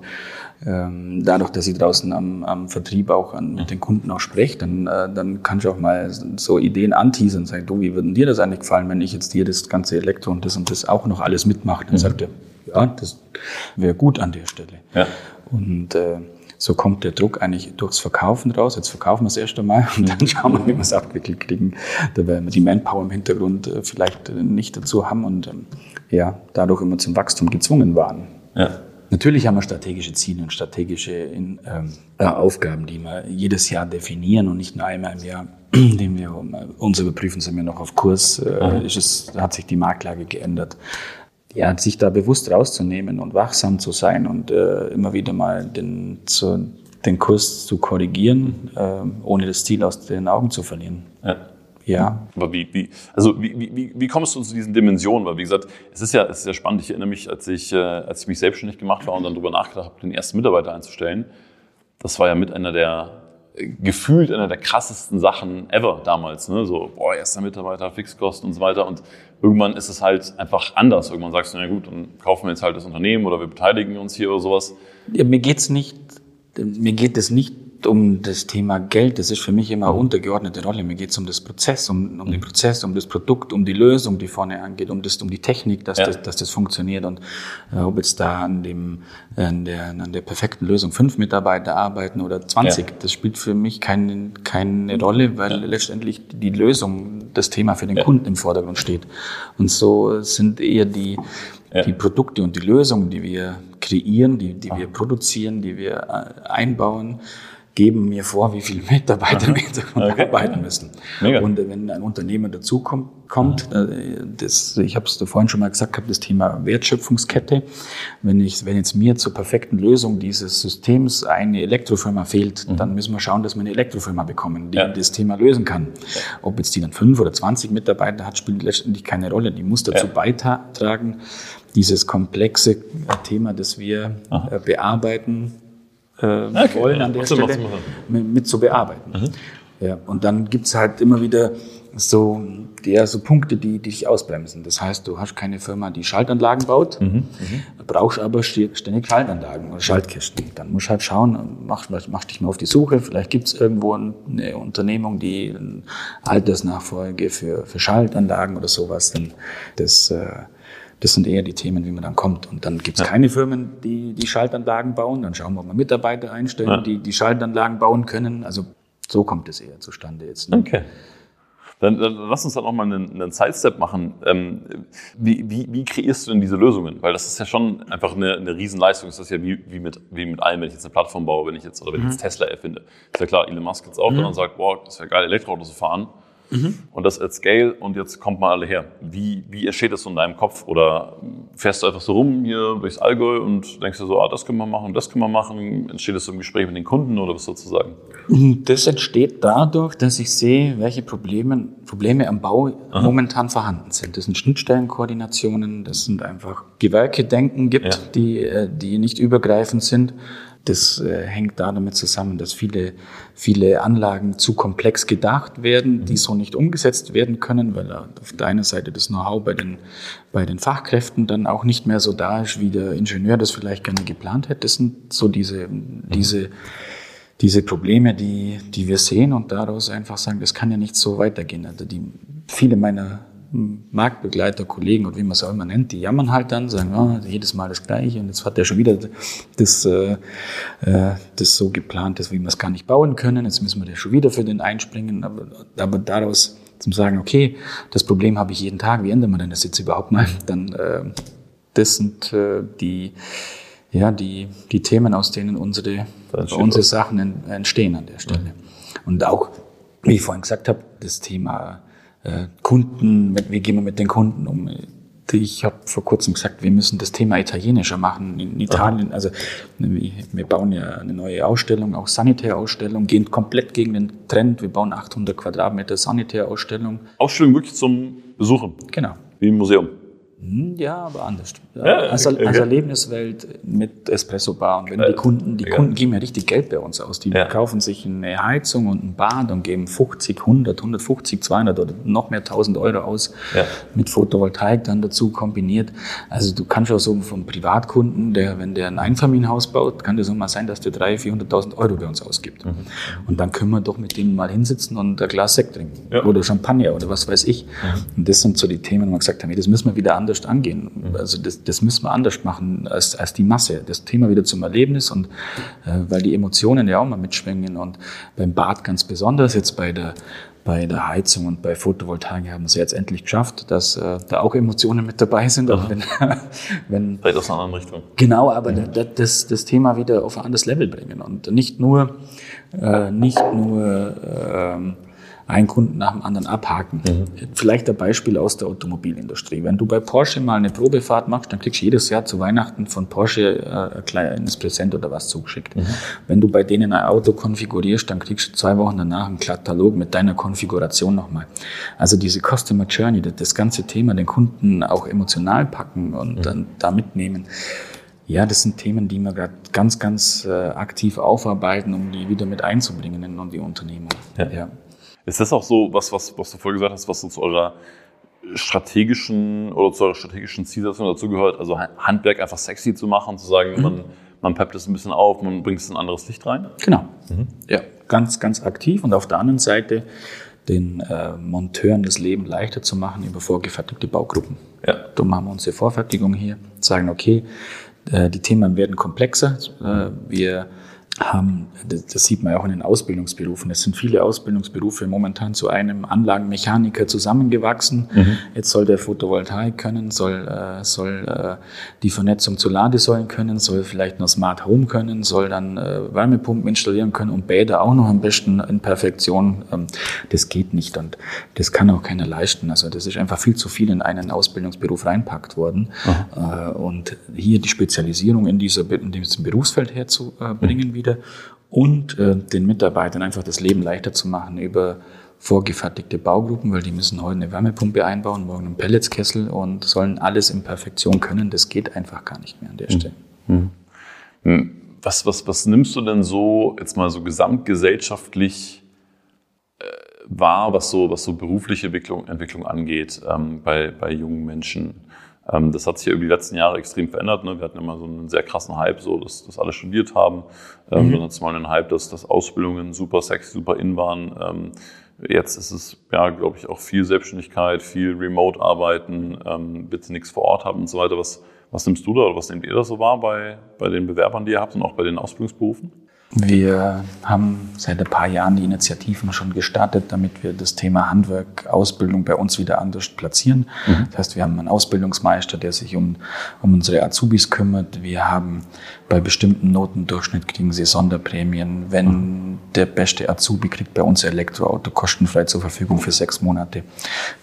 ähm, dadurch, dass ich draußen am, am Vertrieb auch an, mit den Kunden auch spreche, dann, äh, dann kann ich auch mal so Ideen anteasern und sagen, du, wie würden dir das eigentlich gefallen, wenn ich jetzt dir das ganze Elektro und das und das auch noch alles mitmache? Dann mhm. sagt er, ja, das wäre gut an der Stelle. Ja. Und äh, so kommt der Druck eigentlich durchs Verkaufen raus. Jetzt verkaufen wir es erst einmal und dann schauen wir, wie wir es abgewickelt kriegen. Da werden wir die Manpower im Hintergrund äh, vielleicht äh, nicht dazu haben und ähm, ja, dadurch immer zum Wachstum gezwungen waren. Ja. Natürlich haben wir strategische Ziele und strategische ähm, äh, Aufgaben, die wir jedes Jahr definieren und nicht nur einmal im Jahr, indem wir uns überprüfen, sind wir noch auf Kurs, äh, ist es, hat sich die Marktlage geändert. Ja, sich da bewusst rauszunehmen und wachsam zu sein und äh, immer wieder mal den, zu, den Kurs zu korrigieren, äh, ohne das Ziel aus den Augen zu verlieren. Ja. Ja. Aber wie, wie, also wie, wie, wie kommst du zu diesen Dimensionen? Weil wie gesagt, es ist ja, es ist ja spannend. Ich erinnere mich, als ich, äh, als ich mich selbstständig gemacht war und dann darüber nachgedacht habe, den ersten Mitarbeiter einzustellen. Das war ja mit einer der gefühlt einer der krassesten Sachen ever damals. Ne? So, boah, erster Mitarbeiter, Fixkosten und so weiter. Und irgendwann ist es halt einfach anders. Irgendwann sagst du, na gut, dann kaufen wir jetzt halt das Unternehmen oder wir beteiligen uns hier oder sowas. Ja, mir geht's nicht, mir geht es nicht um das Thema Geld, das ist für mich immer eine untergeordnete Rolle. Mir geht es um das Prozess, um, um den Prozess, um das Produkt, um die Lösung, die vorne angeht, um das, um die Technik, dass, ja. das, dass das funktioniert. Und äh, ob jetzt da an dem, an der, an der perfekten Lösung fünf Mitarbeiter arbeiten oder 20, ja. das spielt für mich keine, keine Rolle, weil ja. letztendlich die Lösung, das Thema für den Kunden im Vordergrund steht. Und so sind eher die, die Produkte und die Lösungen, die wir kreieren, die, die wir produzieren, die wir äh, einbauen, geben mir vor, wie viele Mitarbeiter im Hintergrund okay. arbeiten müssen. Mega. Und wenn ein Unternehmer dazukommt, kommt, äh, das, ich habe es vorhin schon mal gesagt, habe das Thema Wertschöpfungskette. Wenn ich, wenn jetzt mir zur perfekten Lösung dieses Systems eine Elektrofirma fehlt, mhm. dann müssen wir schauen, dass wir eine Elektrofirma bekommen, die ja. das Thema lösen kann. Ob jetzt die dann fünf oder zwanzig Mitarbeiter hat, spielt letztendlich keine Rolle. Die muss dazu ja. beitragen, dieses komplexe Thema, das wir Aha. Äh, bearbeiten, äh, okay. wollen an der Ach, Stelle mit, mit, zu bearbeiten. Mhm. Ja, und dann gibt's halt immer wieder so, ja, so Punkte, die, die dich ausbremsen. Das heißt, du hast keine Firma, die Schaltanlagen baut, mhm. Mhm. brauchst aber ständig Schaltanlagen oder Schaltkisten. Dann musst du halt schauen, mach, mach dich mal auf die Suche. Vielleicht gibt's irgendwo eine Unternehmung, die Altersnachfolge für, für Schaltanlagen oder sowas. Dann das äh, das sind eher die Themen, wie man dann kommt. Und dann gibt es ja. keine Firmen, die die Schaltanlagen bauen. Dann schauen wir, ob wir Mitarbeiter einstellen, ja. die die Schaltanlagen bauen können. Also so kommt es eher zustande jetzt. Ne? Okay. Dann, dann lass uns dann auch mal einen, einen Sidestep machen. Ähm, wie, wie, wie kreierst du denn diese Lösungen? Weil das ist ja schon einfach eine, eine Riesenleistung. Das ist ja wie, wie, mit, wie mit allem, wenn ich jetzt eine Plattform baue, wenn ich jetzt, oder wenn ich jetzt mhm. Tesla erfinde. Ist ja klar, Elon Musk jetzt auch mhm. dann sagt, boah, das wäre geil, Elektroautos zu fahren. Mhm. Und das at Scale und jetzt kommt mal alle her. Wie, wie entsteht das so in deinem Kopf? Oder fährst du einfach so rum hier durchs Allgäu und denkst dir so, ah, das können wir machen, das können wir machen? Entsteht das so im Gespräch mit den Kunden oder was sozusagen? Das entsteht dadurch, dass ich sehe, welche Probleme, Probleme am Bau Aha. momentan vorhanden sind. Das sind Schnittstellenkoordinationen, das sind einfach Gewerke-Denken gibt, ja. die, äh, die nicht übergreifend sind. Das äh, hängt da damit zusammen, dass viele, viele Anlagen zu komplex gedacht werden, die mhm. so nicht umgesetzt werden können, weil auf der einen Seite das Know-how bei den, bei den Fachkräften dann auch nicht mehr so da ist, wie der Ingenieur das vielleicht gerne geplant hätte. Das sind so diese, mhm. diese, diese Probleme, die, die wir sehen und daraus einfach sagen, das kann ja nicht so weitergehen. Also die, viele meiner Marktbegleiter, Kollegen oder wie man es auch immer nennt, die jammern halt dann, sagen, oh, jedes Mal das Gleiche und jetzt hat er schon wieder das, äh, äh das so geplant, dass wir es gar nicht bauen können, jetzt müssen wir da schon wieder für den einspringen, aber, aber daraus zum sagen, okay, das Problem habe ich jeden Tag, wie ändern wir denn das jetzt überhaupt mal, dann äh, das sind äh, die, ja, die, die Themen, aus denen unsere, unsere Sachen entstehen an der Stelle. Und auch, wie ich vorhin gesagt habe, das Thema äh, Kunden, wie gehen wir mit den Kunden um? Ich habe vor kurzem gesagt, wir müssen das Thema italienischer machen. In Italien, also wir bauen ja eine neue Ausstellung, auch Sanitärausstellung, gehen komplett gegen den Trend. Wir bauen 800 Quadratmeter Sanitärausstellung. Ausstellung wirklich zum Besuchen? Genau. Wie im Museum? Hm, ja, aber anders. Ja, als, als Erlebniswelt mit Espresso-Bar. Und wenn die Kunden, die Kunden geben ja richtig Geld bei uns aus. Die ja. kaufen sich eine Heizung und ein Bad und geben 50, 100, 150, 200 oder noch mehr 1000 Euro aus. Ja. Mit Photovoltaik dann dazu kombiniert. Also du kannst auch so vom Privatkunden, der, wenn der ein Einfamilienhaus baut, kann das auch mal sein, dass der 300.000, 400.000 Euro bei uns ausgibt. Mhm. Und dann können wir doch mit denen mal hinsitzen und ein Glas Sekt trinken. Oder Champagner oder was weiß ich. Mhm. Und das sind so die Themen, wo wir gesagt haben, das müssen wir wieder anders angehen. Mhm. Also das, das müssen wir anders machen als, als die Masse. Das Thema wieder zum Erlebnis und äh, weil die Emotionen ja auch mal mitschwingen und beim Bad ganz besonders, jetzt bei der bei der Heizung und bei Photovoltaik haben wir es jetzt endlich geschafft, dass äh, da auch Emotionen mit dabei sind. Auch wenn, wenn, Vielleicht aus einer anderen Richtung. Genau, aber mhm. das, das Thema wieder auf ein anderes Level bringen und nicht nur, äh, nicht nur ähm, einen Kunden nach dem anderen abhaken. Mhm. Vielleicht ein Beispiel aus der Automobilindustrie. Wenn du bei Porsche mal eine Probefahrt machst, dann kriegst du jedes Jahr zu Weihnachten von Porsche äh, ein kleines Präsent oder was zugeschickt. Mhm. Wenn du bei denen ein Auto konfigurierst, dann kriegst du zwei Wochen danach einen Katalog mit deiner Konfiguration nochmal. Also diese Customer Journey, das ganze Thema, den Kunden auch emotional packen und mhm. dann da mitnehmen. Ja, das sind Themen, die wir gerade ganz, ganz äh, aktiv aufarbeiten, um die wieder mit einzubringen in die Unternehmung. Ja. ja. Ist das auch so, was, was, was du vorher gesagt hast, was zu eurer strategischen oder zu eurer strategischen Zielsetzung dazugehört, also Handwerk einfach sexy zu machen, zu sagen, mhm. man, man peppt es ein bisschen auf, man bringt es ein anderes Licht rein? Genau. Mhm. Ja, ganz, ganz aktiv. Und auf der anderen Seite den äh, Monteuren das Leben leichter zu machen über vorgefertigte Baugruppen. Ja. Da machen wir unsere Vorfertigung hier, sagen, okay, äh, die Themen werden komplexer. Äh, wir haben, das, sieht man ja auch in den Ausbildungsberufen. Es sind viele Ausbildungsberufe momentan zu einem Anlagenmechaniker zusammengewachsen. Mhm. Jetzt soll der Photovoltaik können, soll, äh, soll äh, die Vernetzung zu Ladesäulen können, soll vielleicht noch Smart Home können, soll dann äh, Wärmepumpen installieren können und Bäder auch noch am besten in Perfektion. Ähm, das geht nicht und das kann auch keiner leisten. Also das ist einfach viel zu viel in einen Ausbildungsberuf reinpackt worden. Mhm. und hier die Spezialisierung in, dieser, in diesem Berufsfeld herzubringen mhm. wieder wieder und äh, den Mitarbeitern einfach das Leben leichter zu machen über vorgefertigte Baugruppen, weil die müssen heute eine Wärmepumpe einbauen, morgen einen Pelletskessel und sollen alles in Perfektion können. Das geht einfach gar nicht mehr an der mhm. Stelle. Mhm. Was, was, was nimmst du denn so jetzt mal so gesamtgesellschaftlich äh, wahr, was so, was so berufliche Entwicklung, Entwicklung angeht ähm, bei, bei jungen Menschen? Ähm, das hat sich ja über die letzten Jahre extrem verändert. Ne? Wir hatten immer so einen sehr krassen Hype, so dass, dass alle studiert haben. Ähm, mhm. Dann hat es mal einen Hype, dass, dass Ausbildungen super sexy, super in waren. Ähm, jetzt ist es, ja, glaube ich, auch viel Selbstständigkeit, viel Remote-Arbeiten, bitte nichts vor Ort haben und so weiter. Was, was nimmst du da oder was nehmt ihr da so wahr bei, bei den Bewerbern, die ihr habt und auch bei den Ausbildungsberufen? Wir haben seit ein paar Jahren die Initiativen schon gestartet, damit wir das Thema Handwerk, Ausbildung bei uns wieder anders platzieren. Mhm. Das heißt, wir haben einen Ausbildungsmeister, der sich um, um unsere Azubis kümmert. Wir haben bei bestimmten Notendurchschnitt kriegen sie Sonderprämien. Wenn mhm. der beste Azubi kriegt bei uns Elektroauto kostenfrei zur Verfügung für sechs Monate.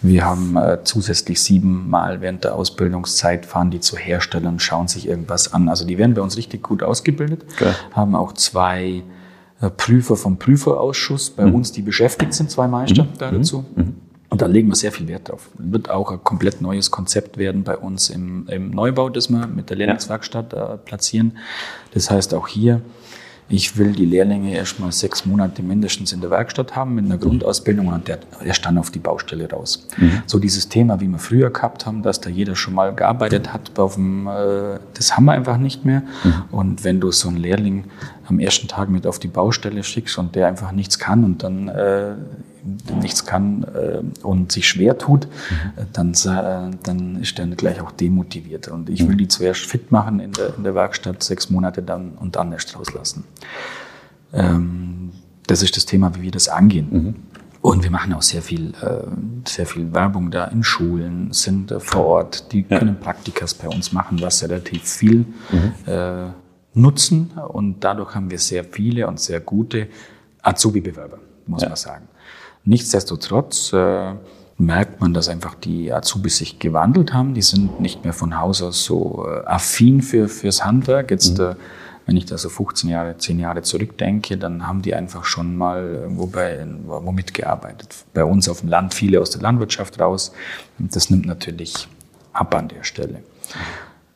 Wir haben äh, zusätzlich siebenmal während der Ausbildungszeit fahren die zu Herstellern, schauen sich irgendwas an. Also die werden bei uns richtig gut ausgebildet, okay. haben auch zwei äh, Prüfer vom Prüferausschuss bei mhm. uns, die beschäftigt sind, zwei Meister mhm. da dazu. Mhm. Und da legen wir sehr viel Wert drauf. Wird auch ein komplett neues Konzept werden bei uns im, im Neubau, das wir mit der Lehrlingswerkstatt äh, platzieren. Das heißt auch hier, ich will die Lehrlinge erstmal sechs Monate mindestens in der Werkstatt haben mit einer Grundausbildung und der, der stand auf die Baustelle raus. Mhm. So dieses Thema, wie wir früher gehabt haben, dass da jeder schon mal gearbeitet hat, auf dem, äh, das haben wir einfach nicht mehr. Mhm. Und wenn du so einen Lehrling am ersten Tag mit auf die Baustelle schickst und der einfach nichts kann und dann äh, nichts kann äh, und sich schwer tut, mhm. dann, äh, dann ist der gleich auch demotiviert. Und ich will die zuerst fit machen in der, in der Werkstatt, sechs Monate dann und dann erst rauslassen. Ähm, das ist das Thema, wie wir das angehen. Mhm. Und wir machen auch sehr viel, äh, sehr viel Werbung da in Schulen, sind äh, vor Ort, die ja. können Praktikas bei uns machen, was relativ viel mhm. äh, nutzen. Und dadurch haben wir sehr viele und sehr gute Azubi-Bewerber, muss ja. man sagen. Nichtsdestotrotz äh, merkt man, dass einfach die Azubis sich gewandelt haben. Die sind nicht mehr von Haus aus so äh, affin für, fürs Handwerk. Jetzt, mhm. äh, wenn ich da so 15 Jahre, 10 Jahre zurückdenke, dann haben die einfach schon mal irgendwo bei, wo mitgearbeitet. Bei uns auf dem Land viele aus der Landwirtschaft raus. Das nimmt natürlich ab an der Stelle.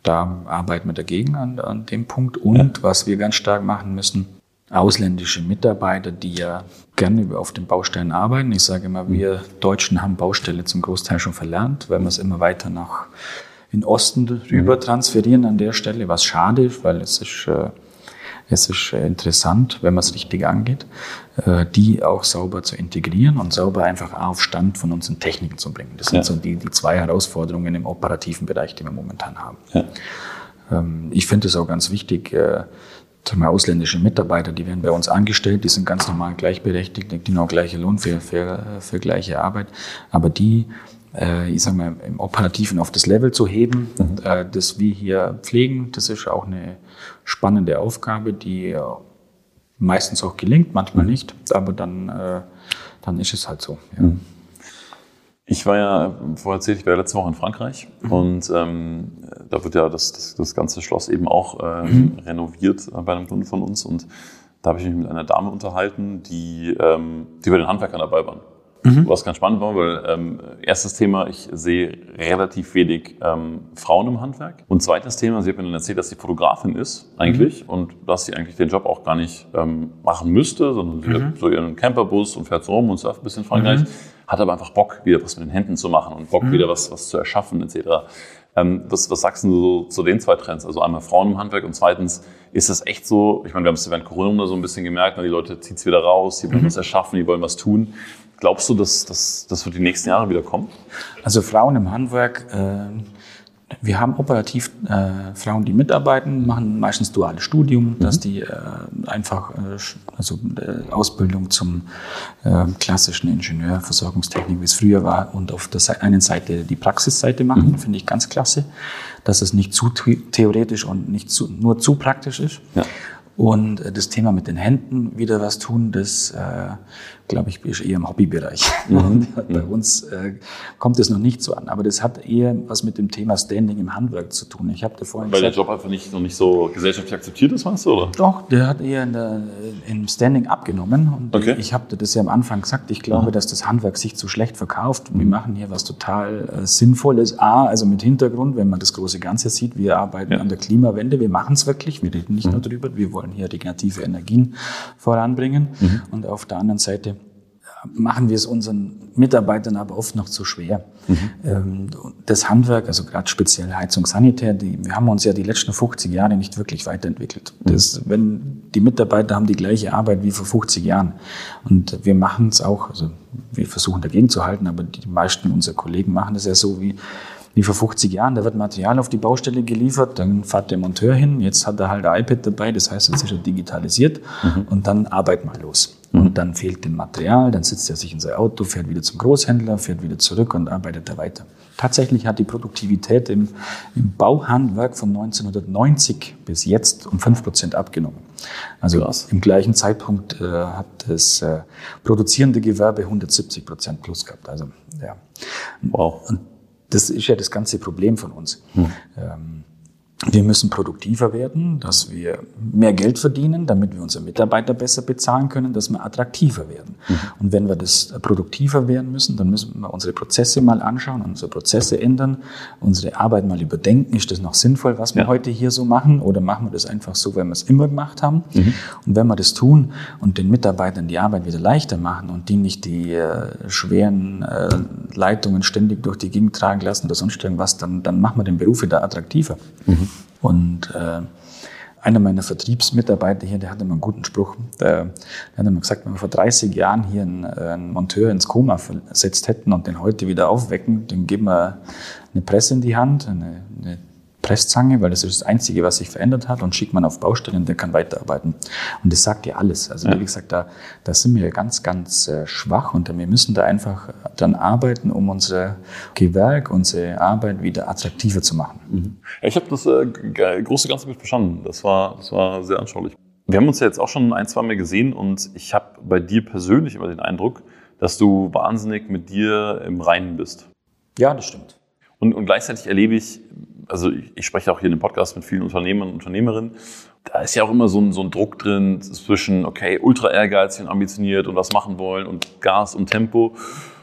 Da arbeiten wir dagegen an, an dem Punkt. Und was wir ganz stark machen müssen, ausländische Mitarbeiter, die ja gerne auf den Baustellen arbeiten. Ich sage immer, wir Deutschen haben Baustelle zum Großteil schon verlernt, weil wir es immer weiter nach in Osten rüber mhm. transferieren an der Stelle, was schade ist, weil es ist, äh, es ist interessant, wenn man es richtig angeht, äh, die auch sauber zu integrieren und sauber einfach auf Stand von unseren Techniken zu bringen. Das sind ja. so die, die zwei Herausforderungen im operativen Bereich, die wir momentan haben. Ja. Ähm, ich finde es auch ganz wichtig, äh, wir, ausländische Mitarbeiter, die werden bei uns angestellt, die sind ganz normal gleichberechtigt, die genau gleiche Lohn für, für, für gleiche Arbeit. Aber die, äh, ich sage mal, im Operativen auf das Level zu heben, mhm. äh, das wir hier pflegen, das ist auch eine spannende Aufgabe, die äh, meistens auch gelingt, manchmal mhm. nicht, aber dann, äh, dann ist es halt so. Ja. Mhm. Ich war ja, vorher erzählt, ich war ja letzte Woche in Frankreich mhm. und ähm, da wird ja das, das, das ganze Schloss eben auch äh, mhm. renoviert bei einem Kunden von uns und da habe ich mich mit einer Dame unterhalten, die, ähm, die bei den Handwerkern dabei waren. Mhm. Was ganz spannend war, weil ähm, erstes Thema, ich sehe relativ wenig ähm, Frauen im Handwerk. Und zweites Thema, sie hat mir dann erzählt, dass sie Fotografin ist eigentlich mhm. und dass sie eigentlich den Job auch gar nicht ähm, machen müsste, sondern sie mhm. hat so ihren Camperbus und fährt so rum und surft ein bisschen in Frankreich, mhm. hat aber einfach Bock, wieder was mit den Händen zu machen und Bock, mhm. wieder was, was zu erschaffen etc. Ähm, was, was sagst du so zu den zwei Trends? Also einmal Frauen im Handwerk und zweitens, ist das echt so, ich meine, wir haben es während Corona so ein bisschen gemerkt, ne, die Leute ziehen es wieder raus, die wollen mhm. was erschaffen, die wollen was tun. Glaubst du, dass, das wird die nächsten Jahre wieder kommen? Also Frauen im Handwerk, äh, wir haben operativ äh, Frauen, die mitarbeiten, machen meistens duales Studium, mhm. dass die äh, einfach äh, also äh, Ausbildung zum äh, klassischen Ingenieur, Versorgungstechnik, wie es früher war, und auf der einen Seite die Praxisseite machen, mhm. finde ich ganz klasse, dass es nicht zu theoretisch und nicht zu, nur zu praktisch ist. Ja. Und das Thema mit den Händen wieder was tun, das äh, glaube ich, ist eher im Hobbybereich. Mhm. Bei uns äh, kommt es noch nicht so an. Aber das hat eher was mit dem Thema Standing im Handwerk zu tun. Ich habe vorhin Weil gesagt, der Job einfach nicht, noch nicht so gesellschaftlich akzeptiert ist, meinst du? Oder? Doch, der hat eher in der, im Standing abgenommen. Und okay. ich habe das ja am Anfang gesagt, ich glaube, mhm. dass das Handwerk sich zu schlecht verkauft. Wir machen hier was total äh, Sinnvolles. A, also mit Hintergrund, wenn man das große Ganze sieht, wir arbeiten ja. an der Klimawende, wir machen es wirklich, wir reden nicht mhm. nur darüber, wir wollen hier regenerative Energien voranbringen. Mhm. Und auf der anderen Seite machen wir es unseren Mitarbeitern aber oft noch zu schwer. Mhm. Das Handwerk, also gerade speziell Heizung, Sanitär, die, wir haben uns ja die letzten 50 Jahre nicht wirklich weiterentwickelt. Mhm. Das, wenn die Mitarbeiter haben die gleiche Arbeit wie vor 50 Jahren und wir machen es auch, also wir versuchen dagegen zu halten, aber die meisten unserer Kollegen machen es ja so wie wie vor 50 Jahren, da wird Material auf die Baustelle geliefert, dann fährt der Monteur hin, jetzt hat er halt ein iPad dabei, das heißt, jetzt ist er digitalisiert mhm. und dann arbeit mal los. Mhm. Und dann fehlt dem Material, dann sitzt er sich in sein Auto, fährt wieder zum Großhändler, fährt wieder zurück und arbeitet da weiter. Tatsächlich hat die Produktivität im, im Bauhandwerk von 1990 bis jetzt um 5 Prozent abgenommen. Also Krass. im gleichen Zeitpunkt äh, hat das äh, produzierende Gewerbe 170 Prozent plus gehabt. Also ja. Wow. Und das ist ja das ganze Problem von uns. Hm. Ähm, wir müssen produktiver werden, dass wir mehr Geld verdienen, damit wir unsere Mitarbeiter besser bezahlen können, dass wir attraktiver werden. Mhm. Und wenn wir das produktiver werden müssen, dann müssen wir unsere Prozesse mal anschauen, unsere Prozesse ändern, unsere Arbeit mal überdenken. Ist das noch sinnvoll, was wir ja. heute hier so machen? Oder machen wir das einfach so, weil wir es immer gemacht haben? Mhm. Und wenn wir das tun und den Mitarbeitern die Arbeit wieder leichter machen und die nicht die äh, schweren äh, Leitungen ständig durch die Gegend tragen lassen oder sonst irgendwas, dann, dann machen wir den Beruf wieder attraktiver. Mhm. Und äh, einer meiner Vertriebsmitarbeiter hier, der hatte mal einen guten Spruch. Der, der hat immer gesagt, wenn wir vor 30 Jahren hier einen, einen, Monteur ins Koma versetzt hätten und den heute wieder aufwecken, dann geben wir eine Presse in die Hand, eine, eine Presszange, weil das ist das Einzige, was sich verändert hat und schickt man auf Baustellen und der kann weiterarbeiten. Und das sagt ja alles. Also ja. wie gesagt, da, da sind wir ganz, ganz äh, schwach und wir müssen da einfach dran arbeiten, um unser Gewerk, unsere Arbeit wieder attraktiver zu machen. Mhm. Ja, ich habe das äh, große Ganze mit verstanden. Das war, das war sehr anschaulich. Wir haben uns ja jetzt auch schon ein, zwei Mal gesehen und ich habe bei dir persönlich immer den Eindruck, dass du wahnsinnig mit dir im Reinen bist. Ja, das stimmt. Und, und gleichzeitig erlebe ich, also ich, ich spreche auch hier in dem Podcast mit vielen Unternehmern und Unternehmerinnen, da ist ja auch immer so ein, so ein Druck drin zwischen, okay, ultra ehrgeizig und ambitioniert und was machen wollen und Gas und Tempo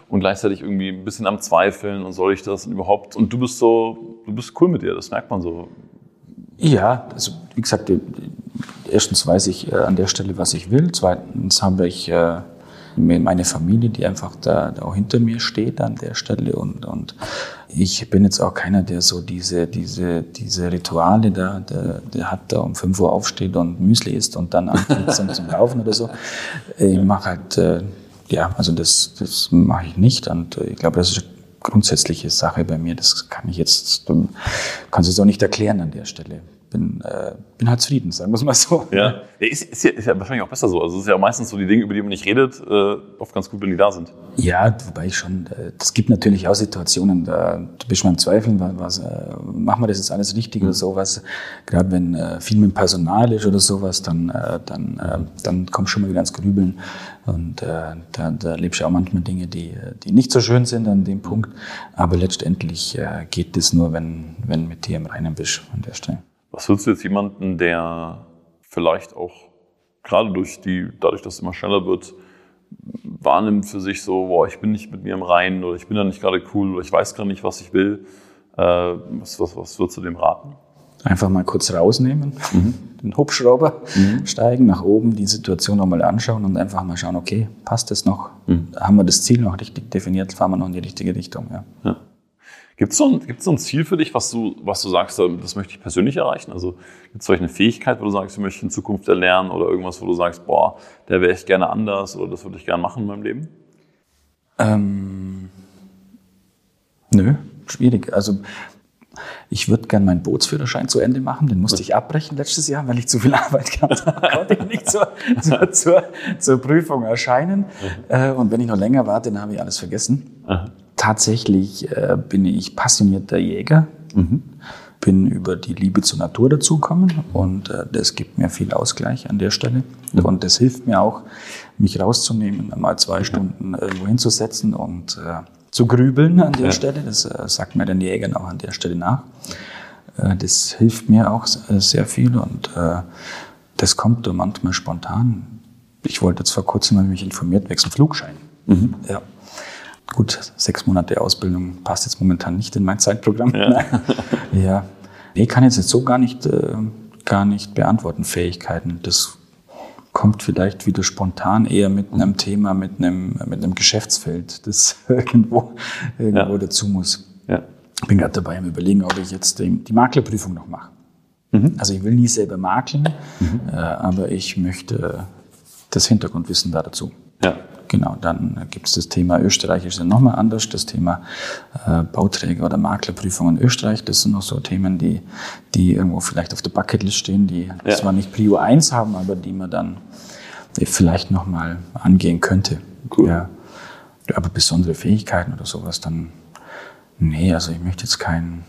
und gleichzeitig irgendwie ein bisschen am Zweifeln und soll ich das und überhaupt. Und du bist so, du bist cool mit dir, das merkt man so. Ja, also wie gesagt, erstens weiß ich äh, an der Stelle, was ich will. Zweitens habe ich äh, meine Familie, die einfach da, da auch hinter mir steht an der Stelle und, und ich bin jetzt auch keiner, der so diese, diese, diese Rituale da, der, der hat da um 5 Uhr aufsteht und Müsli isst und dann anfängt zum Laufen oder so. Ich mache halt, äh, ja, also das, das mache ich nicht und ich glaube, das ist eine grundsätzliche Sache bei mir. Das kann ich jetzt, kannst du es auch nicht erklären an der Stelle bin, äh, bin halt zufrieden, sagen wir es mal so. Ja, ist, ist, ja, ist ja wahrscheinlich auch besser so. Also es ist ja meistens so die Dinge, über die man nicht redet, äh, oft ganz gut, wenn die da sind. Ja, wobei ich schon, es äh, gibt natürlich auch Situationen, da du bist mal im Zweifeln, was, äh, machen wir das jetzt alles richtig mhm. oder sowas. Gerade wenn äh, viel mit Personal ist oder sowas, dann, äh, dann, äh, dann kommst du schon mal wieder ins Grübeln. Und äh, da, da erlebst du auch manchmal Dinge, die, die nicht so schön sind an dem Punkt. Aber letztendlich äh, geht das nur, wenn, wenn mit dir im Reinen bist an der Stelle. Was würdest du jetzt jemanden, der vielleicht auch gerade durch die, dadurch, dass es immer schneller wird, wahrnimmt für sich so, boah, ich bin nicht mit mir im Reinen oder ich bin da nicht gerade cool oder ich weiß gerade nicht, was ich will. Äh, was, was, was würdest du dem raten? Einfach mal kurz rausnehmen, mhm. den Hubschrauber mhm. steigen, nach oben, die Situation nochmal anschauen und einfach mal schauen, okay, passt das noch? Mhm. Haben wir das Ziel noch richtig definiert? Fahren wir noch in die richtige Richtung? Ja. ja. Gibt es so, ein, so ein Ziel für dich, was du, was du sagst, das möchte ich persönlich erreichen? Also gibt es vielleicht eine Fähigkeit, wo du sagst, du möchtest in Zukunft erlernen oder irgendwas, wo du sagst, boah, der wäre ich gerne anders oder das würde ich gerne machen in meinem Leben? Ähm, nö, schwierig. Also ich würde gerne meinen Bootsführerschein zu Ende machen. Den musste ich abbrechen letztes Jahr, weil ich zu viel Arbeit gehabt habe. konnte ich nicht zur, zur, zur, zur Prüfung erscheinen. Äh, und wenn ich noch länger warte, dann habe ich alles vergessen. Aha. Tatsächlich äh, bin ich passionierter Jäger. Mhm. Bin über die Liebe zur Natur dazugekommen und äh, das gibt mir viel Ausgleich an der Stelle. Mhm. Und das hilft mir auch, mich rauszunehmen, mal zwei mhm. Stunden irgendwo hinzusetzen und äh, zu grübeln an der ja. Stelle. Das äh, sagt mir den Jägern auch an der Stelle nach. Äh, das hilft mir auch äh, sehr viel und das kommt manchmal spontan. Ich wollte jetzt vor kurzem, habe mich informiert, wechseln Flugschein. Mhm. Ja. Gut, sechs Monate Ausbildung passt jetzt momentan nicht in mein Zeitprogramm. Ja. ja. Nee, kann jetzt, so gar nicht, äh, gar nicht beantworten, Fähigkeiten. Das kommt vielleicht wieder spontan eher mit einem Thema, mit einem, mit einem Geschäftsfeld, das irgendwo, irgendwo ja. dazu muss. Ja. Ich bin gerade dabei am überlegen, ob ich jetzt die, die Maklerprüfung noch mache. Mhm. Also ich will nie selber makeln, mhm. äh, aber ich möchte das Hintergrundwissen da dazu. Ja. Genau, dann gibt es das Thema Österreich, ist ja nochmal anders. Das Thema äh, Bauträger oder Maklerprüfung in Österreich, das sind noch so Themen, die, die irgendwo vielleicht auf der Bucketlist stehen, die ja. zwar nicht Prio 1 haben, aber die man dann vielleicht nochmal angehen könnte. Cool. Ja. Aber besondere Fähigkeiten oder sowas, dann, nee, also ich möchte jetzt kein,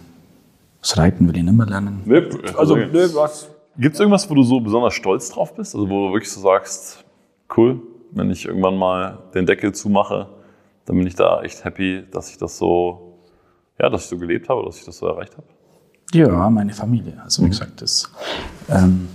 das Reiten will ich nicht mehr lernen. Nee, also, nee, was? Gibt es irgendwas, wo du so besonders stolz drauf bist? Also wo du wirklich so sagst, cool, wenn ich irgendwann mal den Deckel zumache, dann bin ich da echt happy, dass ich das so, ja, dass ich so gelebt habe, dass ich das so erreicht habe. Ja, meine Familie. Also wie mhm. gesagt, das, ähm,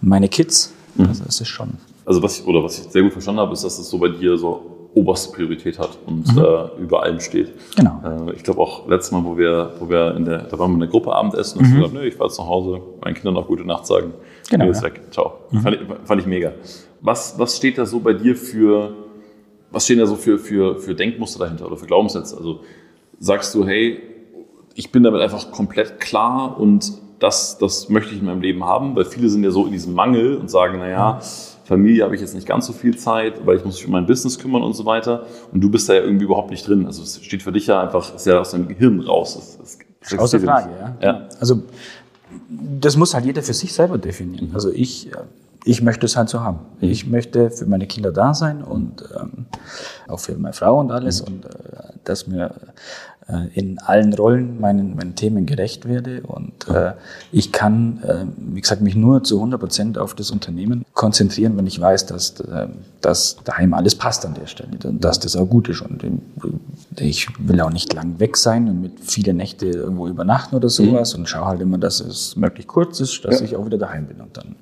meine Kids, mhm. also das ist schon. Also was ich, oder was ich sehr gut verstanden habe, ist, dass es so bei dir so oberste Priorität hat und mhm. äh, über allem steht. Genau. Äh, ich glaube auch letztes Mal, wo wir, wo wir in der, da waren wir in der Gruppe Abendessen und mhm. ich gesagt, nö, ich fahre jetzt nach Hause, meinen Kindern noch gute Nacht sagen. Genau. Geh jetzt ja. weg. Ciao. Mhm. Fand, ich, fand ich mega. Was, was steht da so bei dir für, was stehen da so für, für, für Denkmuster dahinter oder für Glaubenssätze? Also sagst du, hey, ich bin damit einfach komplett klar und das, das möchte ich in meinem Leben haben, weil viele sind ja so in diesem Mangel und sagen, naja, Familie habe ich jetzt nicht ganz so viel Zeit, weil ich muss mich um mein Business kümmern und so weiter. Und du bist da ja irgendwie überhaupt nicht drin. Also es steht für dich ja einfach, ist ja aus deinem Gehirn raus. Das, das, aus der Frage, ja. ja. Also das muss halt jeder für sich selber definieren. Also ich ich möchte es halt so haben. Mhm. Ich möchte für meine Kinder da sein und ähm, auch für meine Frau und alles und äh, dass mir in allen Rollen meinen, meinen Themen gerecht werde. Und äh, ich kann, äh, wie gesagt, mich nur zu 100 Prozent auf das Unternehmen konzentrieren, wenn ich weiß, dass, äh, dass daheim alles passt an der Stelle und dass das auch gut ist. Und ich will auch nicht lang weg sein und mit viele Nächte irgendwo übernachten oder sowas mhm. und schaue halt immer, dass es möglichst kurz ist, dass ja. ich auch wieder daheim bin. Und dann,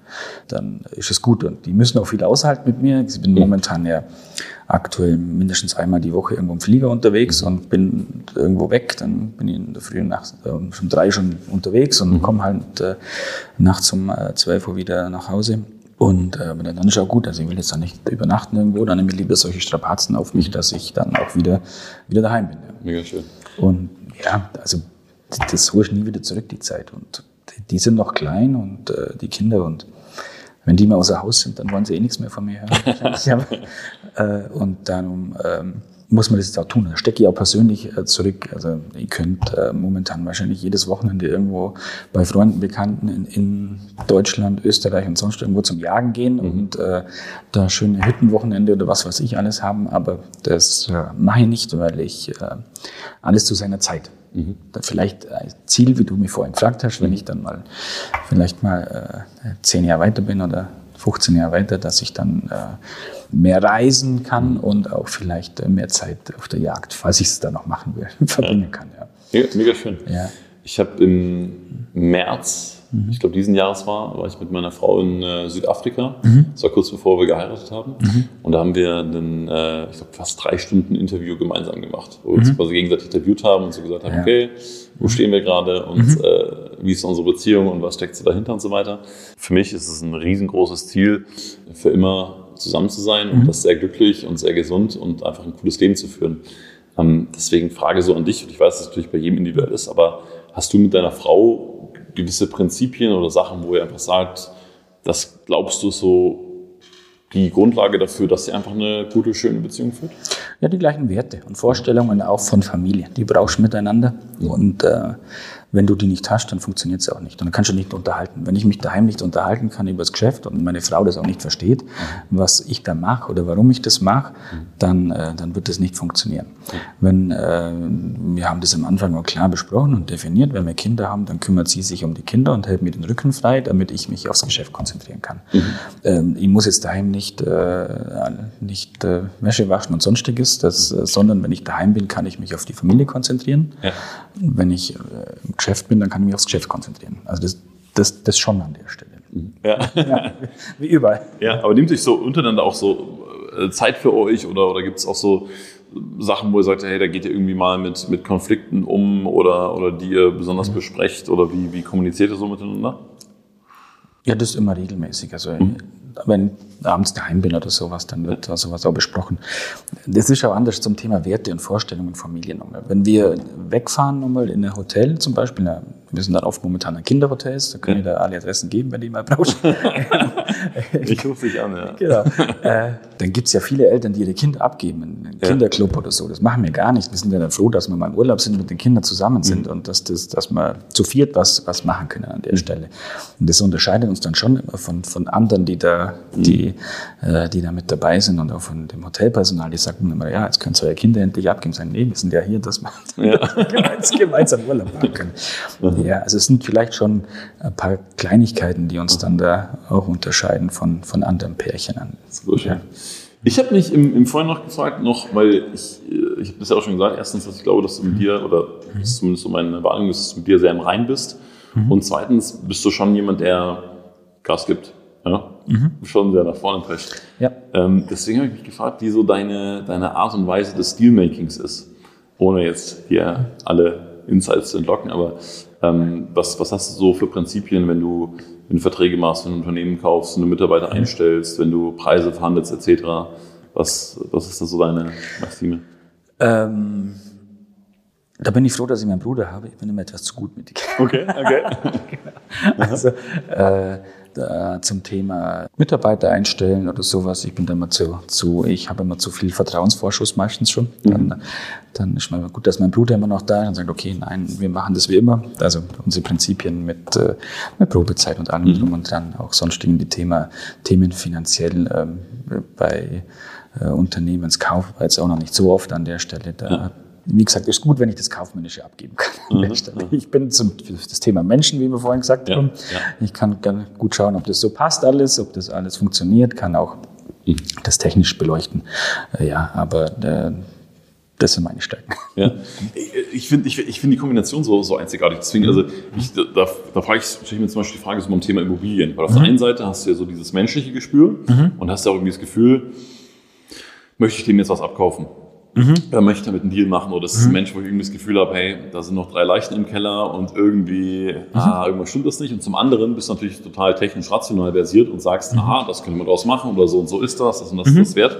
dann ist es gut. Und die müssen auch viel aushalten mit mir. Ich bin mhm. momentan ja aktuell mindestens einmal die Woche irgendwo im Flieger unterwegs mhm. und bin irgendwo weg. Dann bin ich in der frühen Nacht äh, um drei schon unterwegs und mhm. komme halt äh, nachts um äh, 12 Uhr wieder nach Hause. Und äh, dann ist auch gut, also ich will jetzt dann nicht übernachten irgendwo, dann nehme ich lieber solche Strapazen auf mich, dass ich dann auch wieder, wieder daheim bin. Ja. Mega schön. Und ja, also das hole ich nie wieder zurück, die Zeit. Und die sind noch klein und äh, die Kinder und wenn die mal außer Haus sind, dann wollen sie eh nichts mehr von mir hören. äh, und dann, ähm, muss man das jetzt auch tun. Da stecke ich auch persönlich äh, zurück. Also ihr könnt äh, momentan wahrscheinlich jedes Wochenende irgendwo bei Freunden, Bekannten in, in Deutschland, Österreich und sonst irgendwo zum Jagen gehen mhm. und äh, da schöne Hüttenwochenende oder was weiß ich alles haben. Aber das äh, mache ich nicht, weil ich äh, alles zu seiner Zeit. Mhm. Vielleicht ein Ziel, wie du mich vorhin gefragt hast, wenn mhm. ich dann mal vielleicht mal äh, zehn Jahre weiter bin oder 15 Jahre weiter, dass ich dann äh, mehr reisen kann mhm. und auch vielleicht äh, mehr Zeit auf der Jagd, falls ich es dann noch machen will, verbringen kann. Ja. Mega, mega schön. Ja. Ich habe im März, mhm. ich glaube diesen Jahres war, war ich mit meiner Frau in äh, Südafrika. Mhm. Das war kurz bevor wir geheiratet haben. Mhm. Und da haben wir ein, äh, ich glaube, fast drei Stunden Interview gemeinsam gemacht, wo wir uns mhm. quasi gegenseitig interviewt haben und so gesagt haben, ja. okay, wo stehen wir gerade und mhm. äh, wie ist unsere Beziehung und was steckt so dahinter und so weiter. Für mich ist es ein riesengroßes Ziel, für immer zusammen zu sein und das sehr glücklich und sehr gesund und einfach ein cooles Leben zu führen. Ähm, deswegen Frage so an dich, und ich weiß, dass es natürlich bei jedem individuell ist, aber hast du mit deiner Frau gewisse Prinzipien oder Sachen, wo ihr einfach sagt, das glaubst du so die Grundlage dafür, dass sie einfach eine gute, schöne Beziehung führt? Ja, die gleichen Werte und Vorstellungen auch von Familie. Die brauchst du miteinander. Und äh, wenn du die nicht hast, dann funktioniert es auch nicht. Und dann kannst du nicht unterhalten. Wenn ich mich daheim nicht unterhalten kann über das Geschäft und meine Frau das auch nicht versteht, was ich da mache oder warum ich das mache, dann, äh, dann wird das nicht funktionieren. Wenn äh, wir haben das am Anfang auch klar besprochen und definiert, wenn wir Kinder haben, dann kümmert sie sich um die Kinder und hält mir den Rücken frei, damit ich mich aufs Geschäft konzentrieren kann. Mhm. Ähm, ich muss jetzt daheim nicht, äh, nicht äh, Wäsche waschen und sonstiges, das, äh, sondern wenn ich daheim bin, kann ich mich auf die Familie konzentrieren. Ja. Wenn ich äh, im Geschäft bin, dann kann ich mich aufs Geschäft konzentrieren. Also das, das, das schon an der Stelle. Ja. ja. Wie überall. Ja, aber nimmt sich so untereinander auch so äh, Zeit für euch oder, oder gibt es auch so Sachen, wo ihr sagt, hey, da geht ihr irgendwie mal mit, mit Konflikten um oder, oder die ihr besonders mhm. besprecht oder wie, wie kommuniziert ihr so miteinander? Ja, das ist immer regelmäßig. Also mhm wenn ich abends daheim bin oder sowas, dann wird da sowas auch besprochen. Das ist auch anders zum Thema Werte und Vorstellungen Familie nochmal. Wenn wir wegfahren nochmal in ein Hotel zum Beispiel, wir sind dann oft momentan an Kinderhotels, da können ja. da alle Adressen geben, wenn die mal brauchen. ich rufe dich an, ja. Genau. Äh, dann gibt's ja viele Eltern, die ihre Kinder abgeben, einen ja. Kinderclub oder so. Das machen wir gar nicht. Wir sind ja dann froh, dass wir mal im Urlaub sind, mit den Kindern zusammen sind mhm. und dass, das, dass wir zu viert was, was machen können an der mhm. Stelle. Und das unterscheidet uns dann schon immer von, von anderen, die da, mhm. die, äh, die da mit dabei sind und auch von dem Hotelpersonal, die sagen immer, ja, jetzt könnt ihr eure Kinder endlich abgeben. Sagen, nee, wir sind ja hier, dass wir ja. gemeinsam Urlaub machen können. Mhm. Ja, also es sind vielleicht schon ein paar Kleinigkeiten, die uns dann da auch unterscheiden von, von anderen Pärchen an. Ja. Ich habe mich im, im Vorhin noch gefragt, noch, weil ich, äh, ich habe das ja auch schon gesagt, erstens, dass ich glaube, dass du mit dir, oder das ist zumindest so meine Wahrnehmung, dass du mit dir sehr im Rein bist. Mhm. Und zweitens bist du schon jemand, der Gas gibt. Ja? Mhm. Schon sehr nach vorne prescht. Ja. Ähm, deswegen habe ich mich gefragt, wie so deine, deine Art und Weise des Dealmakings ist. Ohne jetzt hier alle Insights zu entlocken, aber ähm, was, was hast du so für Prinzipien, wenn du, wenn du Verträge machst, wenn du ein Unternehmen kaufst, wenn du Mitarbeiter einstellst, wenn du Preise verhandelst etc.? Was, was ist da so deine Maxime? Ähm, da bin ich froh, dass ich meinen Bruder habe. Ich bin immer etwas zu gut mit ihm. Okay, okay. also, äh, äh, zum Thema Mitarbeiter einstellen oder sowas. Ich bin da immer zu, zu ich habe immer zu viel Vertrauensvorschuss meistens schon. Mhm. Dann, dann ist mal gut, dass mein Bruder immer noch da ist und sagt, okay, nein, wir machen das wie immer. Also unsere Prinzipien mit, äh, mit Probezeit und allem mhm. drum und dann auch sonstigen die Thema, Themen finanziell ähm, bei äh, Unternehmenskauf war jetzt auch noch nicht so oft an der Stelle. Da ja wie gesagt, ist gut, wenn ich das Kaufmännische abgeben kann. Mhm. Ich bin zum das Thema Menschen, wie wir vorhin gesagt ja, haben. Ja. Ich kann gut schauen, ob das so passt alles, ob das alles funktioniert, kann auch mhm. das technisch beleuchten. Äh, ja, aber äh, das sind meine Stärken. Ja. Ich finde ich, ich find die Kombination so, so einzigartig. Deswegen, also ich, da, da frage ich, stelle ich mir zum Beispiel die Frage so beim Thema Immobilien. Weil auf mhm. der einen Seite hast du ja so dieses menschliche Gespür mhm. und hast ja auch irgendwie das Gefühl, möchte ich dem jetzt was abkaufen? Mhm. er möchte damit einen Deal machen oder das ist ein mhm. Mensch, wo ich irgendwie das Gefühl habe, hey, da sind noch drei Leichen im Keller und irgendwie, mhm. ah, irgendwas stimmt das nicht. Und zum anderen bist du natürlich total technisch rational versiert und sagst, mhm. aha, das können wir daraus machen oder so und so ist das, das und das ist das wert.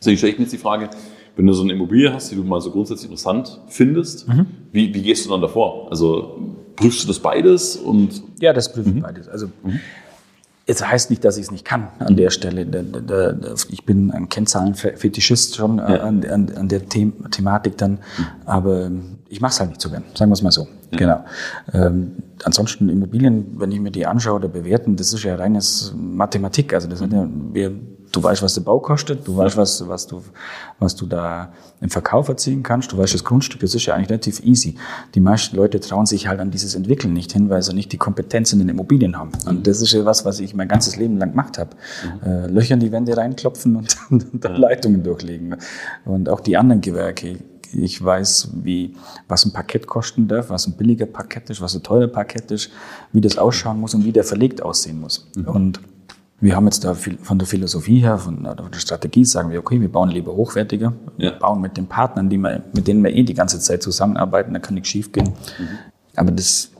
Deswegen stelle ich mir jetzt die Frage, wenn du so eine Immobilie hast, die du mal so grundsätzlich interessant findest, mhm. wie, wie gehst du dann davor? Also prüfst du das beides und ja, das prüfe ich beides. Also Es heißt nicht, dass ich es nicht kann an der Stelle. Ich bin ein Kennzahlenfetischist schon ja. an, an, an, der The Thematik dann, aber ich mache es halt nicht so gern, sagen wir es mal so. Ja. Genau. Ähm, ansonsten Immobilien, wenn ich mir die anschaue oder bewerten, das ist ja reines Mathematik. Also das hat ja, wir du weißt, was der Bau kostet, du weißt, was, was, du, was du da im Verkauf erzielen kannst, du weißt, das Grundstück, das ist ja eigentlich relativ easy. Die meisten Leute trauen sich halt an dieses Entwickeln nicht hin, weil sie nicht die Kompetenz in den Immobilien haben. Und das ist ja was, was ich mein ganzes Leben lang gemacht habe. Mhm. Äh, Löcher in die Wände reinklopfen und, und dann Leitungen durchlegen. Und auch die anderen Gewerke. Ich weiß, wie, was ein Parkett kosten darf, was ein billiger Parkett ist, was ein teurer Parkett ist, wie das ausschauen muss und wie der verlegt aussehen muss. Mhm. Und wir haben jetzt da von der Philosophie her, von der Strategie, sagen wir, okay, wir bauen lieber hochwertiger, ja. bauen mit den Partnern, die wir, mit denen wir eh die ganze Zeit zusammenarbeiten, da kann nichts schief gehen. Mhm. Aber das,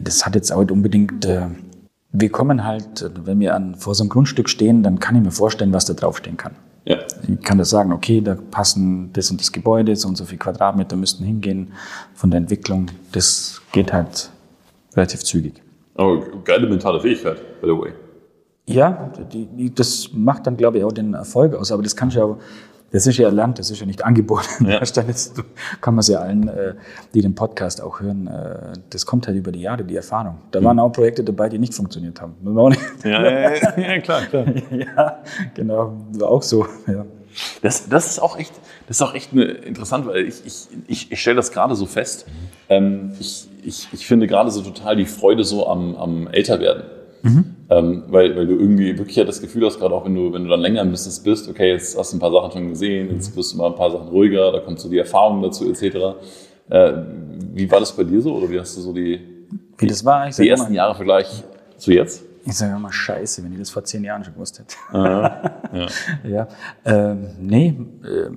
das hat jetzt auch nicht unbedingt, äh, wir kommen halt, wenn wir an, vor so einem Grundstück stehen, dann kann ich mir vorstellen, was da draufstehen kann. Ja. Ich kann da sagen, okay, da passen das und das Gebäude, so und so viel Quadratmeter müssten hingehen von der Entwicklung. Das geht halt relativ zügig. Aber geile mentale Fähigkeit, by the way. Ja, die, die, das macht dann, glaube ich, auch den Erfolg aus. Aber das kannst du ja, das ist ja erlernt, das ist ja nicht angeboten. Ja. Jetzt, kann man es ja allen, äh, die den Podcast auch hören, äh, das kommt halt über die Jahre, die Erfahrung. Da mhm. waren auch Projekte dabei, die nicht funktioniert haben. Ja, ja, ja, ja, klar, klar. ja, genau, war auch so. Ja. Das, das ist auch echt, das ist auch echt eine, interessant, weil ich, ich, ich, ich stelle das gerade so fest. Ähm, ich, ich, ich finde gerade so total die Freude so am, am Älterwerden. Mhm. Ähm, weil, weil du irgendwie wirklich ja das Gefühl hast, gerade auch wenn du, wenn du dann länger im Business bist, okay, jetzt hast du ein paar Sachen schon gesehen, jetzt wirst du mal ein paar Sachen ruhiger, da kommt so die Erfahrung dazu, etc. Äh, wie war das bei dir so? Oder wie hast du so die, wie das war? Ich die ersten Jahre Vergleich zu jetzt? Ich sage immer scheiße, wenn ich das vor zehn Jahren schon gewusst hätte. Aha, ja. ja. Ähm, nee, äh,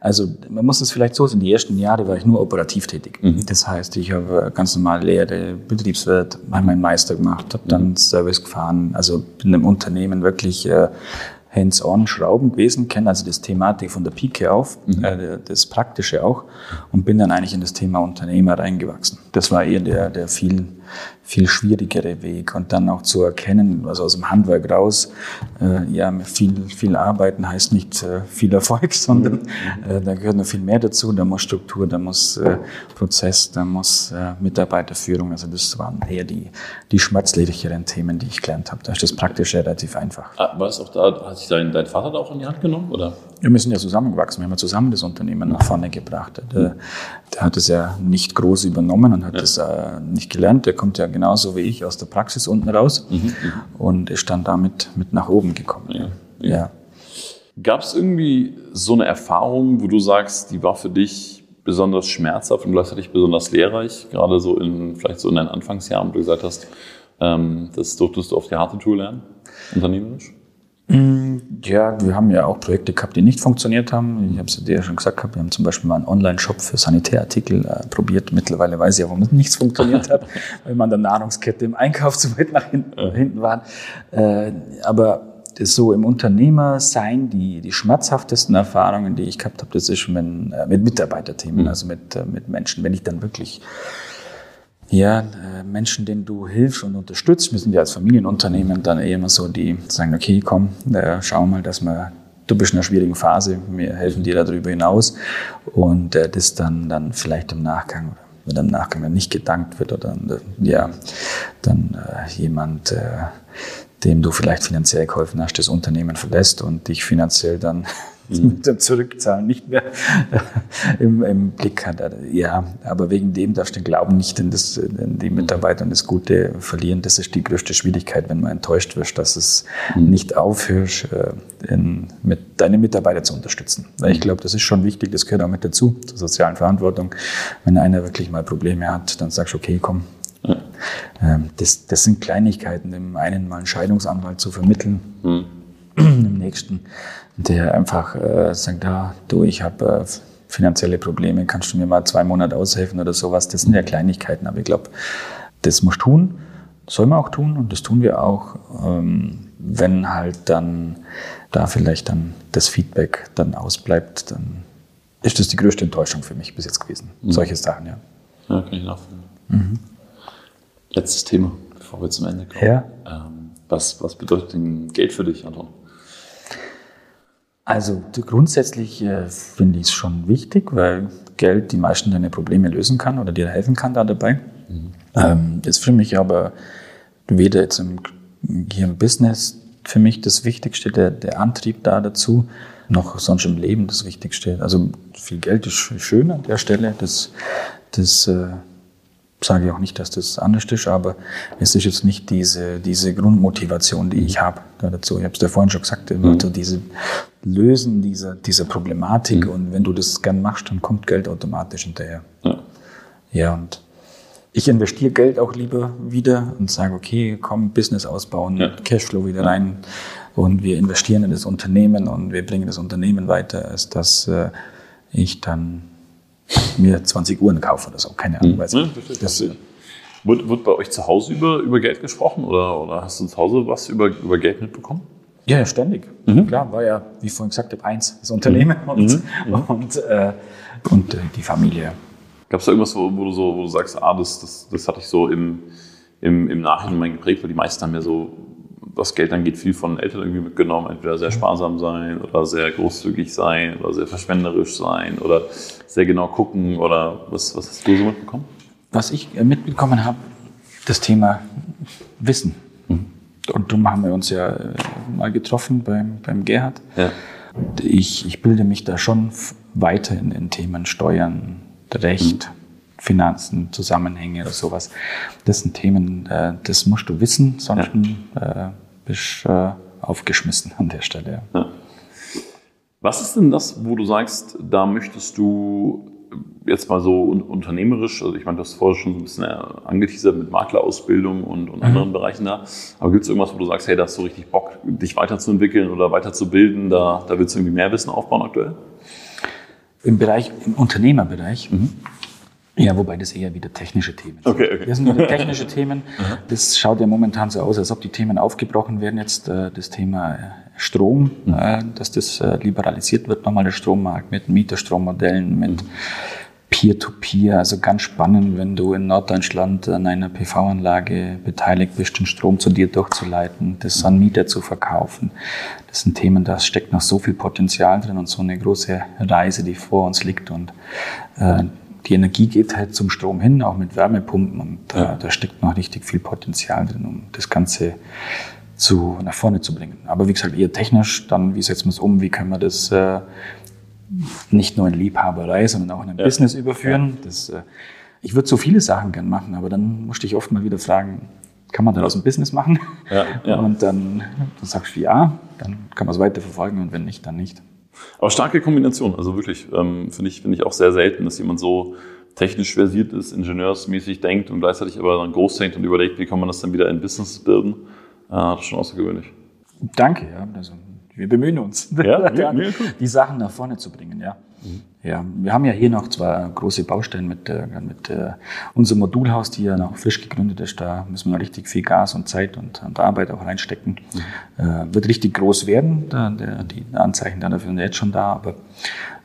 also man muss es vielleicht so sehen, die ersten Jahre war ich nur operativ tätig. Mhm. Das heißt, ich habe ganz normal Lehre, Betriebswirt, habe meinen Meister gemacht, habe dann mhm. Service gefahren, also bin im Unternehmen wirklich äh, hands-on Schrauben gewesen, kenne also das Thematik von der Pike auf, mhm. äh, das Praktische auch und bin dann eigentlich in das Thema Unternehmer reingewachsen. Das war eher der, der viel viel schwierigere Weg und dann auch zu erkennen, also aus dem Handwerk raus, äh, ja, viel, viel arbeiten heißt nicht äh, viel Erfolg, sondern mhm. äh, da gehört noch viel mehr dazu. Da muss Struktur, da muss äh, Prozess, da muss äh, Mitarbeiterführung. Also das waren eher die, die schmerzlicheren Themen, die ich gelernt habe. Da ist das praktisch relativ einfach. Ah, war es auch da, hat sich dein, dein Vater da auch in die Hand genommen, oder? Wir sind ja zusammengewachsen. Wir haben ja zusammen das Unternehmen nach vorne gebracht. Der, der hat es ja nicht groß übernommen und hat es ja. äh, nicht gelernt. Der kommt ja genauso wie ich aus der Praxis unten raus mhm, mhm. und ist dann damit mit nach oben gekommen. Ja. ja. ja. Gab es irgendwie so eine Erfahrung, wo du sagst, die war für dich besonders schmerzhaft und gleichzeitig besonders lehrreich, gerade so in vielleicht so in deinen Anfangsjahren, wo du gesagt hast, ähm, das durftest du auf die harte Tour lernen, unternehmerisch? Mm, ja, wir haben ja auch Projekte gehabt, die nicht funktioniert haben. Ich habe es dir ja schon gesagt, wir haben zum Beispiel mal einen Online-Shop für Sanitärartikel äh, probiert. Mittlerweile weiß ich ja, warum nichts funktioniert hat, weil man der Nahrungskette im Einkauf zu weit nach hinten, ja. hinten waren. Äh, aber so im Unternehmersein, die, die schmerzhaftesten Erfahrungen, die ich gehabt habe, das ist mit, äh, mit Mitarbeiterthemen, mhm. also mit, äh, mit Menschen, wenn ich dann wirklich ja, äh, Menschen, denen du hilfst und unterstützt. Wir sind ja als Familienunternehmen dann eher immer so, die sagen, okay, komm, äh, schau mal, dass wir, du bist in einer schwierigen Phase, wir helfen dir darüber hinaus. Und äh, das dann, dann vielleicht im Nachgang, wenn im Nachgang nicht gedankt wird oder ja, dann äh, jemand, äh, dem du vielleicht finanziell geholfen hast, das Unternehmen verlässt und dich finanziell dann. mit dem Zurückzahlen nicht mehr im, im, Blick hat. Ja, aber wegen dem darfst du den Glauben nicht in, das, in die Mitarbeiter und das Gute verlieren. Das ist die größte Schwierigkeit, wenn man enttäuscht wird, dass es mhm. nicht aufhörst, äh, in, mit deine Mitarbeiter zu unterstützen. Weil ich mhm. glaube, das ist schon wichtig, das gehört auch mit dazu, zur sozialen Verantwortung. Wenn einer wirklich mal Probleme hat, dann sagst du, okay, komm, ja. Ähm, das, das sind Kleinigkeiten, dem einen mal einen Scheidungsanwalt zu vermitteln, mhm. dem nächsten der einfach äh, sagt, ja, du, ich habe äh, finanzielle Probleme, kannst du mir mal zwei Monate aushelfen oder sowas. Das sind ja Kleinigkeiten, aber ich glaube, das muss tun, soll man auch tun und das tun wir auch. Ähm, wenn halt dann da vielleicht dann das Feedback dann ausbleibt, dann ist das die größte Enttäuschung für mich bis jetzt gewesen. Mhm. Solche Sachen, ja. Ja, kann ich nachfühlen. Mhm. Letztes Thema, bevor wir zum Ende kommen. Ja. Ähm, Was, was bedeutet denn Geld für dich, Anton? Also grundsätzlich äh, finde ich es schon wichtig, weil Geld die meisten deine Probleme lösen kann oder dir helfen kann da dabei. Mhm. Ähm, ist für mich aber weder jetzt im, hier im Business für mich das Wichtigste, der, der Antrieb da dazu, noch sonst im Leben das Wichtigste. Also viel Geld ist schön an der Stelle, das, das äh, sage ich auch nicht, dass das anders ist, aber es ist jetzt nicht diese, diese Grundmotivation, die ich habe dazu. Ich habe es dir vorhin schon gesagt, mhm. also diese Lösen dieser, dieser Problematik mhm. und wenn du das gern machst, dann kommt Geld automatisch hinterher. Ja, ja und ich investiere Geld auch lieber wieder und sage, okay, komm, Business ausbauen, ja. Cashflow wieder rein und wir investieren in das Unternehmen und wir bringen das Unternehmen weiter, als dass äh, ich dann mir 20 Uhren kaufe oder so. Keine Ahnung. Weiß hm. ja, das, wird, wird bei euch zu Hause über, über Geld gesprochen oder, oder hast du zu Hause was über, über Geld mitbekommen? Ja, ständig. Mhm. Klar, war ja, wie ich vorhin gesagt habe, eins, das Unternehmen mhm. und, mhm. und, äh, und äh, die Familie. Gab es da irgendwas, wo, wo, du so, wo du sagst, ah, das, das, das hatte ich so im, im, im Nachhinein geprägt, weil die meisten haben ja so was Geld angeht, viel von Eltern irgendwie mitgenommen. Entweder sehr sparsam sein oder sehr großzügig sein oder sehr verschwenderisch sein oder sehr genau gucken oder was, was hast du so mitbekommen? Was ich äh, mitbekommen habe, das Thema Wissen. Mhm. Und darum haben wir uns ja äh, mal getroffen beim, beim Gerhard. Ja. Ich, ich bilde mich da schon weiter in den Themen Steuern, Recht, mhm. Finanzen, Zusammenhänge oder sowas. Das sind Themen, äh, das musst du wissen, sonst ja bist äh, aufgeschmissen an der Stelle. Ja. Was ist denn das, wo du sagst, da möchtest du jetzt mal so unternehmerisch, also ich meine, du hast vorher schon so ein bisschen äh, angeteasert mit Maklerausbildung und, und anderen mhm. Bereichen da, aber gibt es irgendwas, wo du sagst, hey, da hast du richtig Bock, dich weiterzuentwickeln oder weiterzubilden, da, da willst du irgendwie mehr Wissen aufbauen aktuell? Im Bereich, im Unternehmerbereich mhm. Ja, wobei das eher wieder technische Themen sind. Okay, okay. Das sind wieder technische Themen. Das schaut ja momentan so aus, als ob die Themen aufgebrochen werden. Jetzt äh, das Thema äh, Strom, mhm. äh, dass das liberalisiert wird, nochmal der Strommarkt mit Mieterstrommodellen, mit mhm. Peer-to-Peer. -Peer. Also ganz spannend, wenn du in Norddeutschland an einer PV-Anlage beteiligt bist, den Strom zu dir durchzuleiten, das an Mieter zu verkaufen. Das sind Themen, da steckt noch so viel Potenzial drin und so eine große Reise, die vor uns liegt. Und äh, die Energie geht halt zum Strom hin, auch mit Wärmepumpen und ja. da, da steckt noch richtig viel Potenzial drin, um das Ganze zu, nach vorne zu bringen. Aber wie gesagt, eher technisch, dann wie setzen wir es um, wie können wir das äh, nicht nur in Liebhaberei, sondern auch in ein ja. Business überführen. Ja. Das, äh, ich würde so viele Sachen gern machen, aber dann musste ich oft mal wieder fragen, kann man daraus ein Business machen? Ja, ja. Und dann, dann sagst du ja, dann kann man es weiterverfolgen und wenn nicht, dann nicht. Aber starke Kombination, also wirklich, ähm, finde ich, finde ich auch sehr selten, dass jemand so technisch versiert ist, ingenieursmäßig denkt und gleichzeitig aber dann groß denkt und überlegt, wie kann man das dann wieder in Business bilden. Äh, das ist schon außergewöhnlich. Danke, ja. Also, wir bemühen uns, ja, die Sachen nach vorne zu bringen, ja. Ja, wir haben ja hier noch zwei große Baustellen mit, äh, mit äh, unserem Modulhaus, die ja noch frisch gegründet ist. Da müssen wir richtig viel Gas und Zeit und, und Arbeit auch reinstecken. Mhm. Äh, wird richtig groß werden. Da, der, die Anzeichen dafür sind jetzt schon da, aber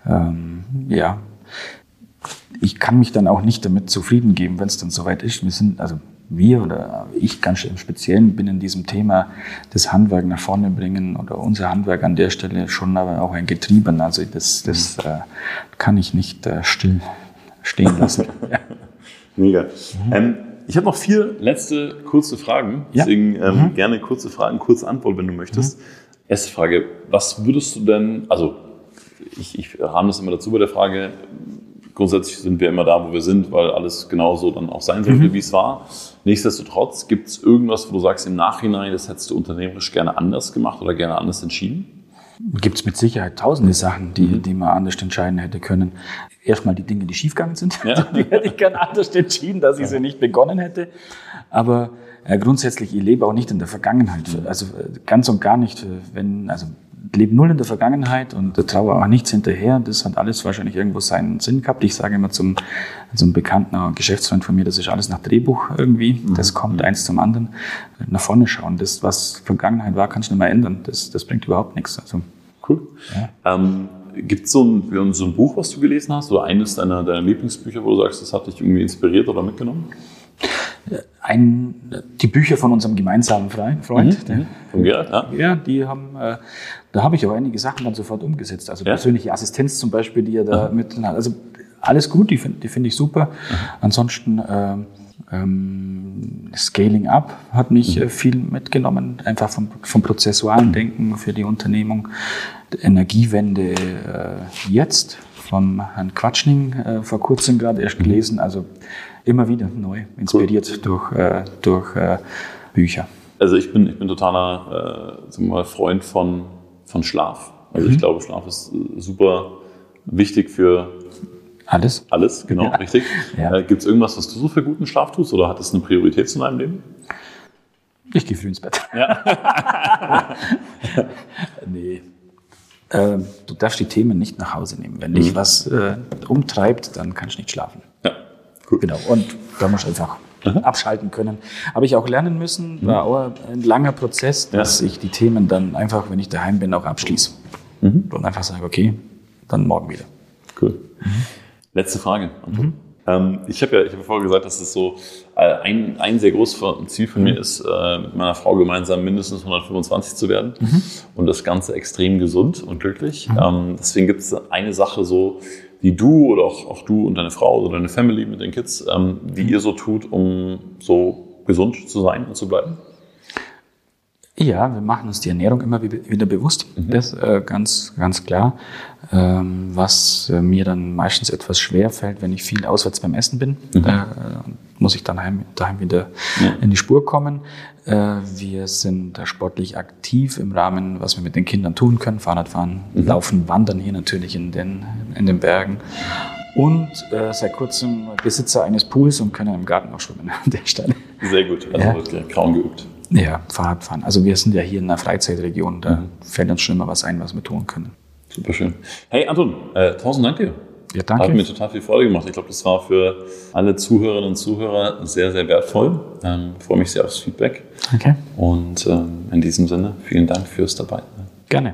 ähm, ja, ich kann mich dann auch nicht damit zufrieden geben, wenn es dann soweit ist. Wir sind, also wir oder ich ganz im Speziellen bin in diesem Thema das Handwerk nach vorne bringen oder unser Handwerk an der Stelle schon aber auch ein Getrieben. Also das, das äh, kann ich nicht äh, still stehen lassen. ja. Mega. Mhm. Ähm, ich habe noch vier letzte kurze Fragen. Deswegen ja. ähm, mhm. gerne kurze Fragen, kurze Antwort, wenn du möchtest. Mhm. Erste Frage, was würdest du denn, also ich, ich rahme das immer dazu bei der Frage, grundsätzlich sind wir immer da, wo wir sind, weil alles genauso dann auch sein sollte, mhm. wie es war. Nichtsdestotrotz, gibt es irgendwas, wo du sagst, im Nachhinein, das hättest du unternehmerisch gerne anders gemacht oder gerne anders entschieden? Gibt es mit Sicherheit tausende Sachen, die, mhm. die man anders entscheiden hätte können. Erstmal die Dinge, die schiefgegangen sind, ja. die hätte ich gerne anders entschieden, dass ich sie nicht begonnen hätte. Aber äh, grundsätzlich, ich lebe auch nicht in der Vergangenheit. Also äh, ganz und gar nicht, äh, wenn, also lebe null in der Vergangenheit und traue auch nichts hinterher. Das hat alles wahrscheinlich irgendwo seinen Sinn gehabt. Ich sage immer zum, zum bekannten Geschäftsfreund von mir, das ist alles nach Drehbuch irgendwie. Mhm. Das kommt mhm. eins zum anderen. Nach vorne schauen. Das, was Vergangenheit war, kannst du nicht mehr ändern. Das, das bringt überhaupt nichts. Also, cool. Ja. Ähm, Gibt es so ein, so ein Buch, was du gelesen hast oder eines deiner, deiner Lieblingsbücher, wo du sagst, das hat dich irgendwie inspiriert oder mitgenommen? ein, die Bücher von unserem gemeinsamen Freund, Freund Mhm. Von Gerhard, ja. ja, die haben, äh, da habe ich auch einige Sachen dann sofort umgesetzt. Also Ja? persönliche Assistenz zum Beispiel, die er da mit drin hat. Also alles gut, die finde die finde ich super. Ansonsten ähm, ähm, Scaling Up hat mich äh, viel mitgenommen, einfach vom, vom prozessualen Denken für die Unternehmung. Die Energiewende äh, jetzt vom Herrn Quatschning äh, vor kurzem gerade erst gelesen. Also immer wieder neu, inspiriert durch, äh, durch äh, Bücher. Also ich bin, ich bin totaler äh, Freund von, von Schlaf. Also ich glaube, Schlaf ist äh, super wichtig für Alles? alles, genau, Ja. richtig. Ja. Äh, Gibt es irgendwas, was du so für guten Schlaf tust oder hat das eine Priorität in deinem Leben? Ich gehe früh ins Bett. Ja. nee. Ähm, du darfst die Themen nicht nach Hause nehmen. Wenn dich was äh, umtreibt, dann kannst du nicht schlafen. ja, cool. Genau. Und da musst du einfach abschalten können. Habe ich auch lernen müssen, war auch ein langer Prozess, dass Ja. ich die Themen dann einfach, wenn ich daheim bin, auch abschließe. Und einfach sage, okay, dann morgen wieder. Cool. Letzte Frage, Anton. Ähm, ich habe ja, ich habe ja vorher gesagt, dass es so äh, ein, ein sehr großes Ziel von mir ist, äh, mit meiner Frau gemeinsam mindestens 125 zu werden und das Ganze extrem gesund und glücklich. Ähm, deswegen gibt es eine Sache so, die du oder auch, auch du und deine Frau oder deine Family mit den Kids, ähm, die ihr so tut, um so gesund zu sein und zu bleiben. Ja, wir machen uns die Ernährung immer wie- wieder bewusst. Das äh, ganz, ganz klar. Ähm, was äh, mir dann meistens etwas schwer fällt, wenn ich viel auswärts beim Essen bin, da äh, muss ich dann heim, daheim wieder in die Spur kommen. Äh, wir sind da sportlich aktiv im Rahmen, was wir mit den Kindern tun können. Fahrradfahren, laufen, wandern hier natürlich in den, in den Bergen. Und äh, seit kurzem Besitzer eines Pools und können im Garten auch schwimmen an der Stelle. Sehr gut, also Ja. kaum geübt. Ja, Fahrradfahren. Also wir sind ja hier in einer Freizeitregion, da fällt uns schon immer was ein, was wir tun können. Super schön. Hey Anton, äh, tausend Dank dir. Ja, danke. Hat mir total viel Freude gemacht. Ich glaube, das war für alle Zuhörerinnen und Zuhörer sehr, sehr wertvoll. Ähm, freue mich sehr aufs Feedback. Okay. Und ähm, in diesem Sinne, vielen Dank fürs Dabei. Gerne.